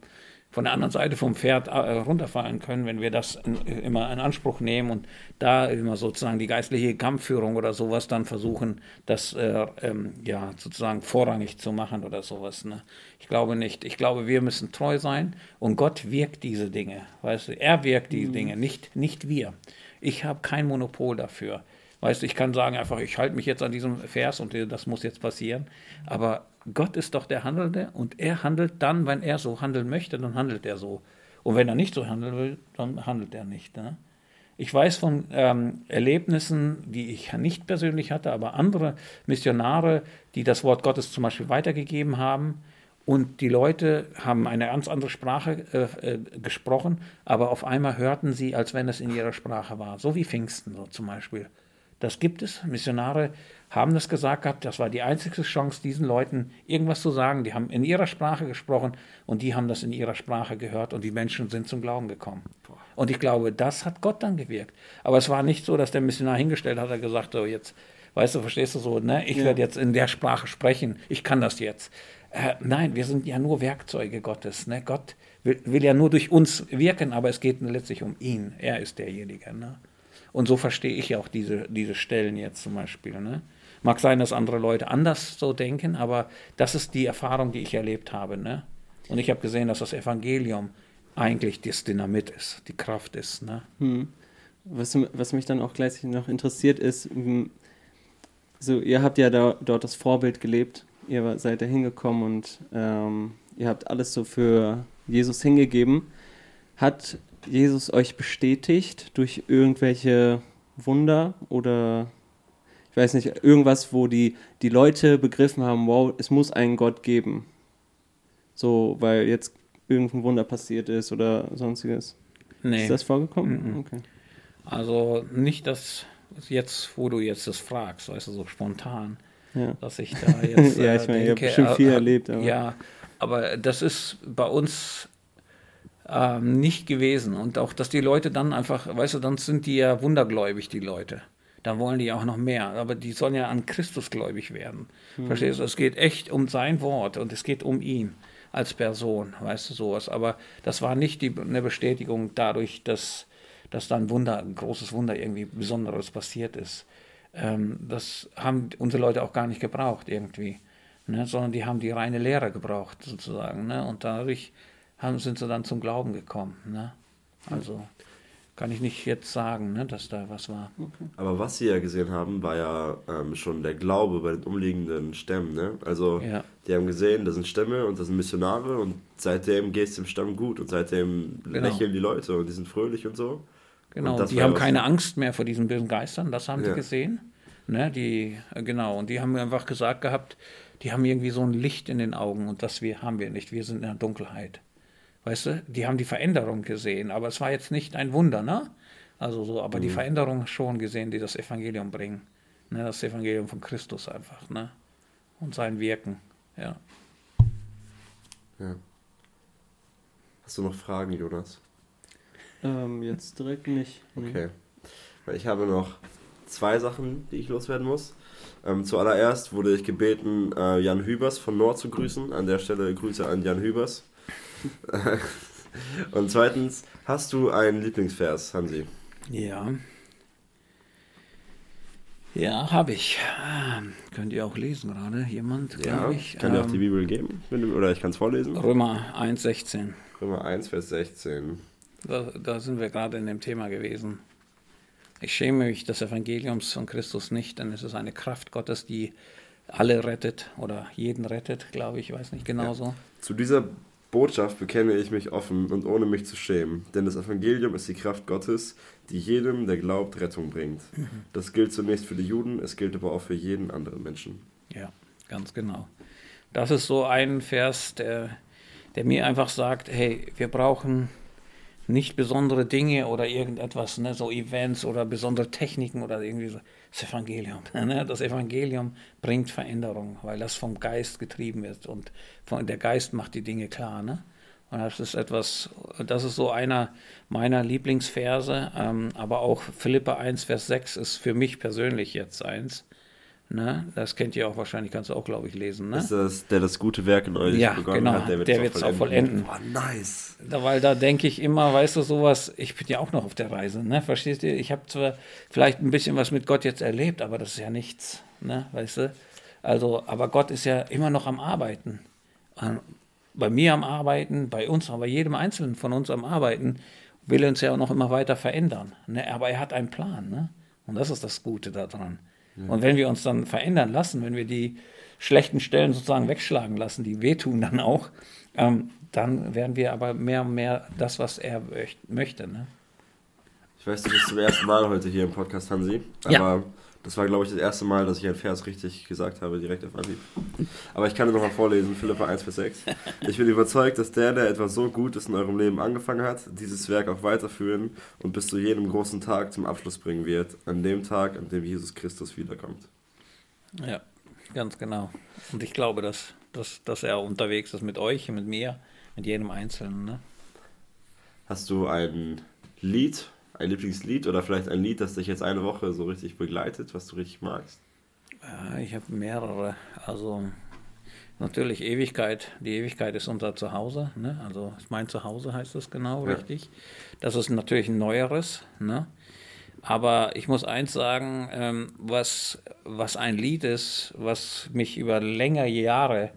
von der anderen Seite vom Pferd äh, runterfallen können, wenn wir das in, immer in Anspruch nehmen und da immer sozusagen die geistliche Kampfführung oder sowas dann versuchen, das äh, ähm, ja sozusagen vorrangig zu machen oder sowas. Ne? Ich glaube nicht. Ich glaube, wir müssen treu sein und Gott wirkt diese Dinge. Weißt du, er wirkt diese Dinge, nicht, nicht wir. Ich habe kein Monopol dafür. Weißt du, ich kann sagen einfach, ich halte mich jetzt an diesem Vers und das muss jetzt passieren. Aber Gott ist doch der Handelnde und er handelt dann, wenn er so handeln möchte, dann handelt er so. Und wenn er nicht so handeln will, dann handelt er nicht. Ne? Ich weiß von ähm, Erlebnissen, die ich nicht persönlich hatte, aber andere Missionare, die das Wort Gottes zum Beispiel weitergegeben haben. Und die Leute haben eine ganz andere Sprache äh, äh, gesprochen, aber auf einmal hörten sie, als wenn es in ihrer Sprache war. So wie Pfingsten so zum Beispiel. Das gibt es. Missionare haben das gesagt gehabt. Das war die einzige Chance, diesen Leuten irgendwas zu sagen. Die haben in ihrer Sprache gesprochen und die haben das in ihrer Sprache gehört und die Menschen sind zum Glauben gekommen. Und ich glaube, das hat Gott dann gewirkt. Aber es war nicht so, dass der Missionar hingestellt hat und gesagt, so jetzt, Weißt du, verstehst du so, ne? Ich Ja. werde jetzt in der Sprache sprechen, ich kann das jetzt. Äh, nein, wir sind ja nur Werkzeuge Gottes. Ne? Gott will, will ja nur durch uns wirken, aber es geht letztlich um ihn. Er ist derjenige. Ne? Und so verstehe ich auch diese, diese Stellen jetzt zum Beispiel. Ne? Mag sein, dass andere Leute anders so denken, aber das ist die Erfahrung, die ich erlebt habe. Ne? Und ich habe gesehen, dass das Evangelium eigentlich das Dynamit ist, die Kraft ist. Ne? Was, was mich dann auch gleichzeitig noch interessiert ist, m, so ihr habt ja da, dort das Vorbild gelebt, ihr seid da hingekommen und ähm, ihr habt alles so für Jesus hingegeben. Hat Jesus euch bestätigt durch irgendwelche Wunder oder ich weiß nicht, irgendwas, wo die, die Leute begriffen haben, wow, es muss einen Gott geben. So, weil jetzt irgendein Wunder passiert ist oder sonstiges. Nee. Ist das vorgekommen? Mhm. Okay. Also nicht das jetzt, wo du jetzt das fragst, weißt du, so spontan, Ja. dass ich da jetzt (laughs) Ja, äh, ich meine, ihr habt denke, bestimmt viel äh, äh, erlebt, aber- Ja, aber das ist bei uns ähm, nicht gewesen und auch, dass die Leute dann einfach, weißt du, dann sind die ja wundergläubig, die Leute. Dann wollen die auch noch mehr, aber die sollen ja an Christus gläubig werden. Verstehst du? Es geht echt um sein Wort und es geht um ihn als Person, weißt du sowas. Aber das war nicht die, eine Bestätigung dadurch, dass, dass da ein Wunder, ein großes Wunder irgendwie Besonderes passiert ist. Ähm, das haben unsere Leute auch gar nicht gebraucht irgendwie, ne? sondern die haben die reine Lehre gebraucht sozusagen. Ne? Und dadurch haben, sind sie dann zum Glauben gekommen. Ne? Also kann ich nicht jetzt sagen, ne, dass da was war. Aber was sie ja gesehen haben, war ja ähm, schon der Glaube bei den umliegenden Stämmen. Ne? Also Ja. die haben gesehen, das sind Stämme und das sind Missionare und seitdem geht es dem Stamm gut und seitdem Genau. lächeln die Leute und die sind fröhlich und so. Genau, Und die haben was- keine Angst mehr vor diesen bösen Geistern, das haben Ja. die gesehen. Ne, die, äh, genau, und die haben mir einfach gesagt gehabt, die haben irgendwie so ein Licht in den Augen und das wir, haben wir nicht, wir sind in der Dunkelheit. Weißt du, die haben die Veränderung gesehen, aber es war jetzt nicht ein Wunder, ne? Also so, aber Mhm. die Veränderung schon gesehen, die das Evangelium bringen. Ne, das Evangelium von Christus einfach, ne? Und sein Wirken, ja. Ja. Hast du noch Fragen, Jonas? Ähm, jetzt direkt nicht. Nee. Okay. Weil Ich habe noch zwei Sachen, die ich loswerden muss. Ähm, zuallererst wurde ich gebeten, äh, Jan Hübers von Nord zu grüßen. An der Stelle Grüße an Jan Hübers. (laughs) Und zweitens, hast du einen Lieblingsvers, Hansi? Ja. Ja, habe ich. Ähm, Könnt ihr auch lesen gerade, jemand, glaube ich. Kann dir auch die Ähm, Bibel geben? Du, oder ich kann es vorlesen. Römer 1,16. Römer 1, Vers 16. Da, da sind wir gerade in dem Thema gewesen. Ich schäme mich des Evangeliums von Christus nicht, denn es ist eine Kraft Gottes, die alle rettet oder jeden rettet, glaube ich, ich weiß nicht genauso. Zu dieser Botschaft bekenne ich mich offen und ohne mich zu schämen, denn das Evangelium ist die Kraft Gottes, die jedem, der glaubt, Rettung bringt. Das gilt zunächst für die Juden, es gilt aber auch für jeden anderen Menschen. Ja, ganz genau. Das ist so ein Vers, der, der mir einfach sagt, hey, wir brauchen nicht besondere Dinge oder irgendetwas, ne, so Events oder besondere Techniken oder irgendwie so. Das Evangelium. (laughs) Ne? Das Evangelium bringt Veränderung, weil das vom Geist getrieben wird und der Geist macht die Dinge klar. Ne? Und das ist etwas, das ist so einer meiner Lieblingsverse, ähm, aber auch Philippa 1, Vers 6 ist für mich persönlich jetzt eins. Ne? Das kennt ihr auch wahrscheinlich, kannst du auch, glaube ich, lesen. Ne? Ist das, der das gute Werk in euch Ja, begonnen genau, hat, der wird es auch auch vollenden. Boah, nice. Da, weil da denke ich immer, weißt du, sowas, ich bin ja auch noch auf der Reise, ne? Verstehst du? Ich habe zwar vielleicht ein bisschen was mit Gott jetzt erlebt, aber das ist ja nichts, ne? Weißt du? Also, aber Gott ist ja immer noch am Arbeiten. Bei mir am Arbeiten, bei uns, bei jedem Einzelnen von uns am Arbeiten, will er uns ja auch noch immer weiter verändern. Ne? Aber er hat einen Plan, ne? Und das ist das Gute daran. Und wenn wir uns dann verändern lassen, wenn wir die schlechten Stellen sozusagen wegschlagen lassen, die wehtun dann auch, ähm, dann werden wir aber mehr und mehr das, was er möcht- möchte. Ne? Ich weiß, du bist zum ersten Mal heute hier im Podcast, Hansi. Aber Ja. Das war, glaube ich, das erste Mal, dass ich einen Vers richtig gesagt habe, direkt auf Anhieb. Aber ich kann dir nochmal vorlesen, Philippa 1, Vers 6. Ich bin überzeugt, dass der, der etwas so Gutes in eurem Leben angefangen hat, dieses Werk auch weiterführen und bis zu jedem großen Tag zum Abschluss bringen wird, an dem Tag, an dem Jesus Christus wiederkommt. Ja, ganz genau. Und ich glaube, dass, dass, dass er unterwegs ist mit euch, mit mir, mit jedem Einzelnen. Ne? Hast du ein Lied, ein Lieblingslied oder vielleicht ein Lied, das dich jetzt eine Woche so richtig begleitet, was du richtig magst? Ja, ich habe mehrere. Also natürlich Ewigkeit. Die Ewigkeit ist unser Zuhause. Ne? Also mein Zuhause heißt das genau Ja. richtig. Das ist natürlich ein neueres. Ne? Aber ich muss eins sagen, ähm, was, was ein Lied ist, was mich über längere Jahre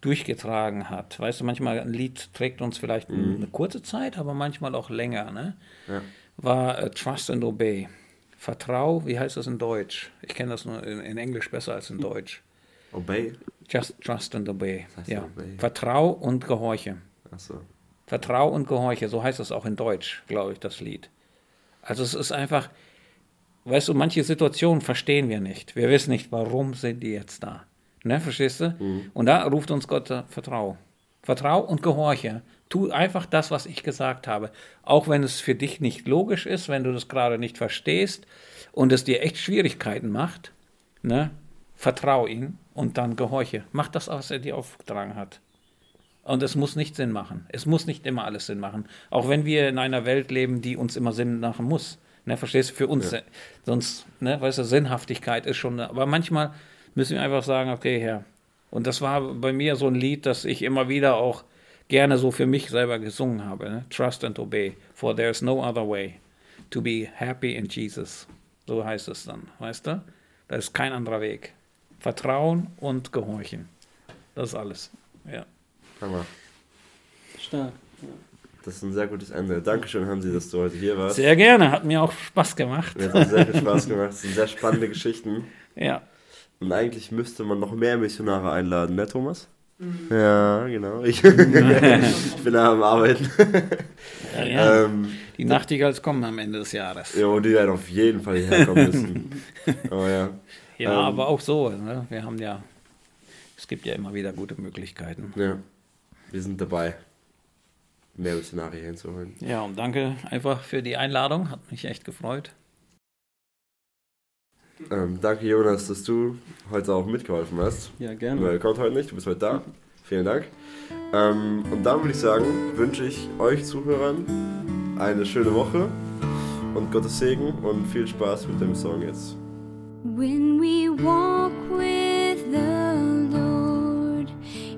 durchgetragen hat. Weißt du, manchmal ein Lied trägt uns vielleicht eine kurze Zeit, aber manchmal auch länger. Ne? Ja. War äh, Trust and Obey. Vertrau, wie heißt das in Deutsch? Ich kenne das nur in, in Englisch besser als in Deutsch. Obey. Just trust and obey. heißt Ja. obey. Vertrau und gehorche. Achso. Vertrau und gehorche, so heißt es auch in Deutsch, glaube ich, das Lied. Also es ist einfach, weißt du, manche Situationen verstehen wir nicht. Wir wissen nicht, warum sind die jetzt da. Ne, verstehst du? Und da ruft uns Gott, äh, vertrau. Vertrau und gehorche. Tu einfach das, was ich gesagt habe. Auch wenn es für dich nicht logisch ist, wenn du das gerade nicht verstehst und es dir echt Schwierigkeiten macht, ne? Vertrau ihm und dann gehorche. Mach das, was er dir aufgetragen hat. Und es muss nicht Sinn machen. Es muss nicht immer alles Sinn machen. Auch wenn wir in einer Welt leben, die uns immer Sinn machen muss. Ne, verstehst du? Für uns. Ja. Sonst, ne, weißt du, Sinnhaftigkeit ist schon. Aber manchmal müssen wir einfach sagen, okay, Herr. Und das war bei mir so ein Lied, das ich immer wieder auch gerne so für mich selber gesungen habe. Ne? Trust and obey, for there is no other way to be happy in Jesus. So heißt es dann, weißt du? Da ist kein anderer Weg. Vertrauen und Gehorchen. Das ist alles. Ja. Hammer. Stark. Das ist ein sehr gutes Ende. Dankeschön, Hansi, dass du heute hier warst. Sehr gerne, hat mir auch Spaß gemacht. Mir hat sehr viel Spaß gemacht. Das sind sehr spannende (laughs) Geschichten. Ja. Und eigentlich müsste man noch mehr Missionare einladen, ne, Thomas? Ja, genau. Ich, ich (laughs) (laughs) bin da am Arbeiten. ja, ja. Ähm, Die Nachtigalls kommen am Ende des Jahres. ja, und die werden auf jeden Fall hierher kommen müssen. (laughs) Aber ja. Ja, Ähm, aber auch so. Ne? Wir haben ja, es gibt ja immer wieder gute Möglichkeiten. ja. Wir sind dabei, mehr hier hinzuholen. Ja, und danke einfach für die Einladung. Hat mich echt gefreut. Ähm, danke, Jonas, dass du heute auch mitgeholfen hast. Ja, Weil gerne. er kommt heute nicht, du bist heute da. Vielen Dank. Ähm, und dann würde ich sagen, wünsche ich euch Zuhörern eine schöne Woche und Gottes Segen und viel Spaß mit dem Song jetzt. When we walk with the Lord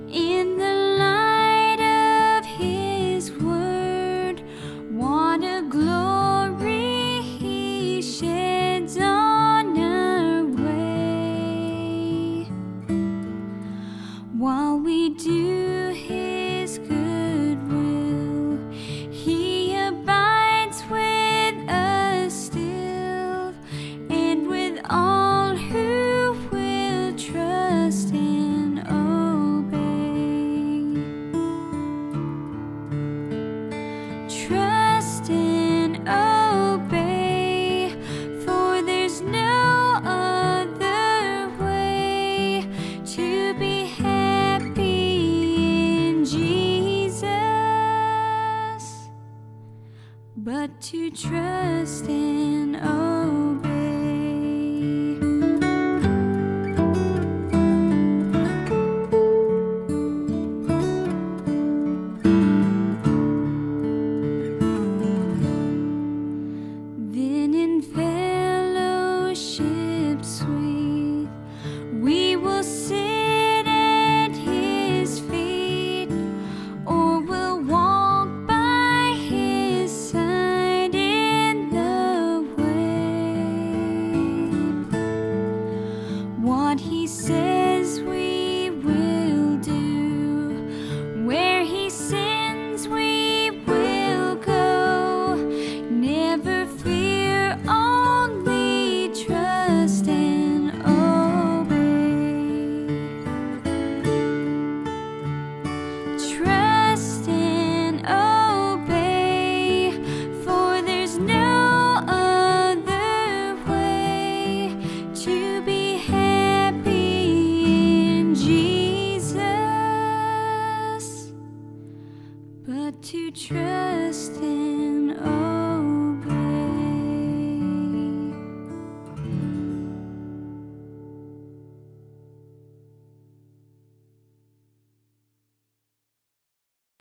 in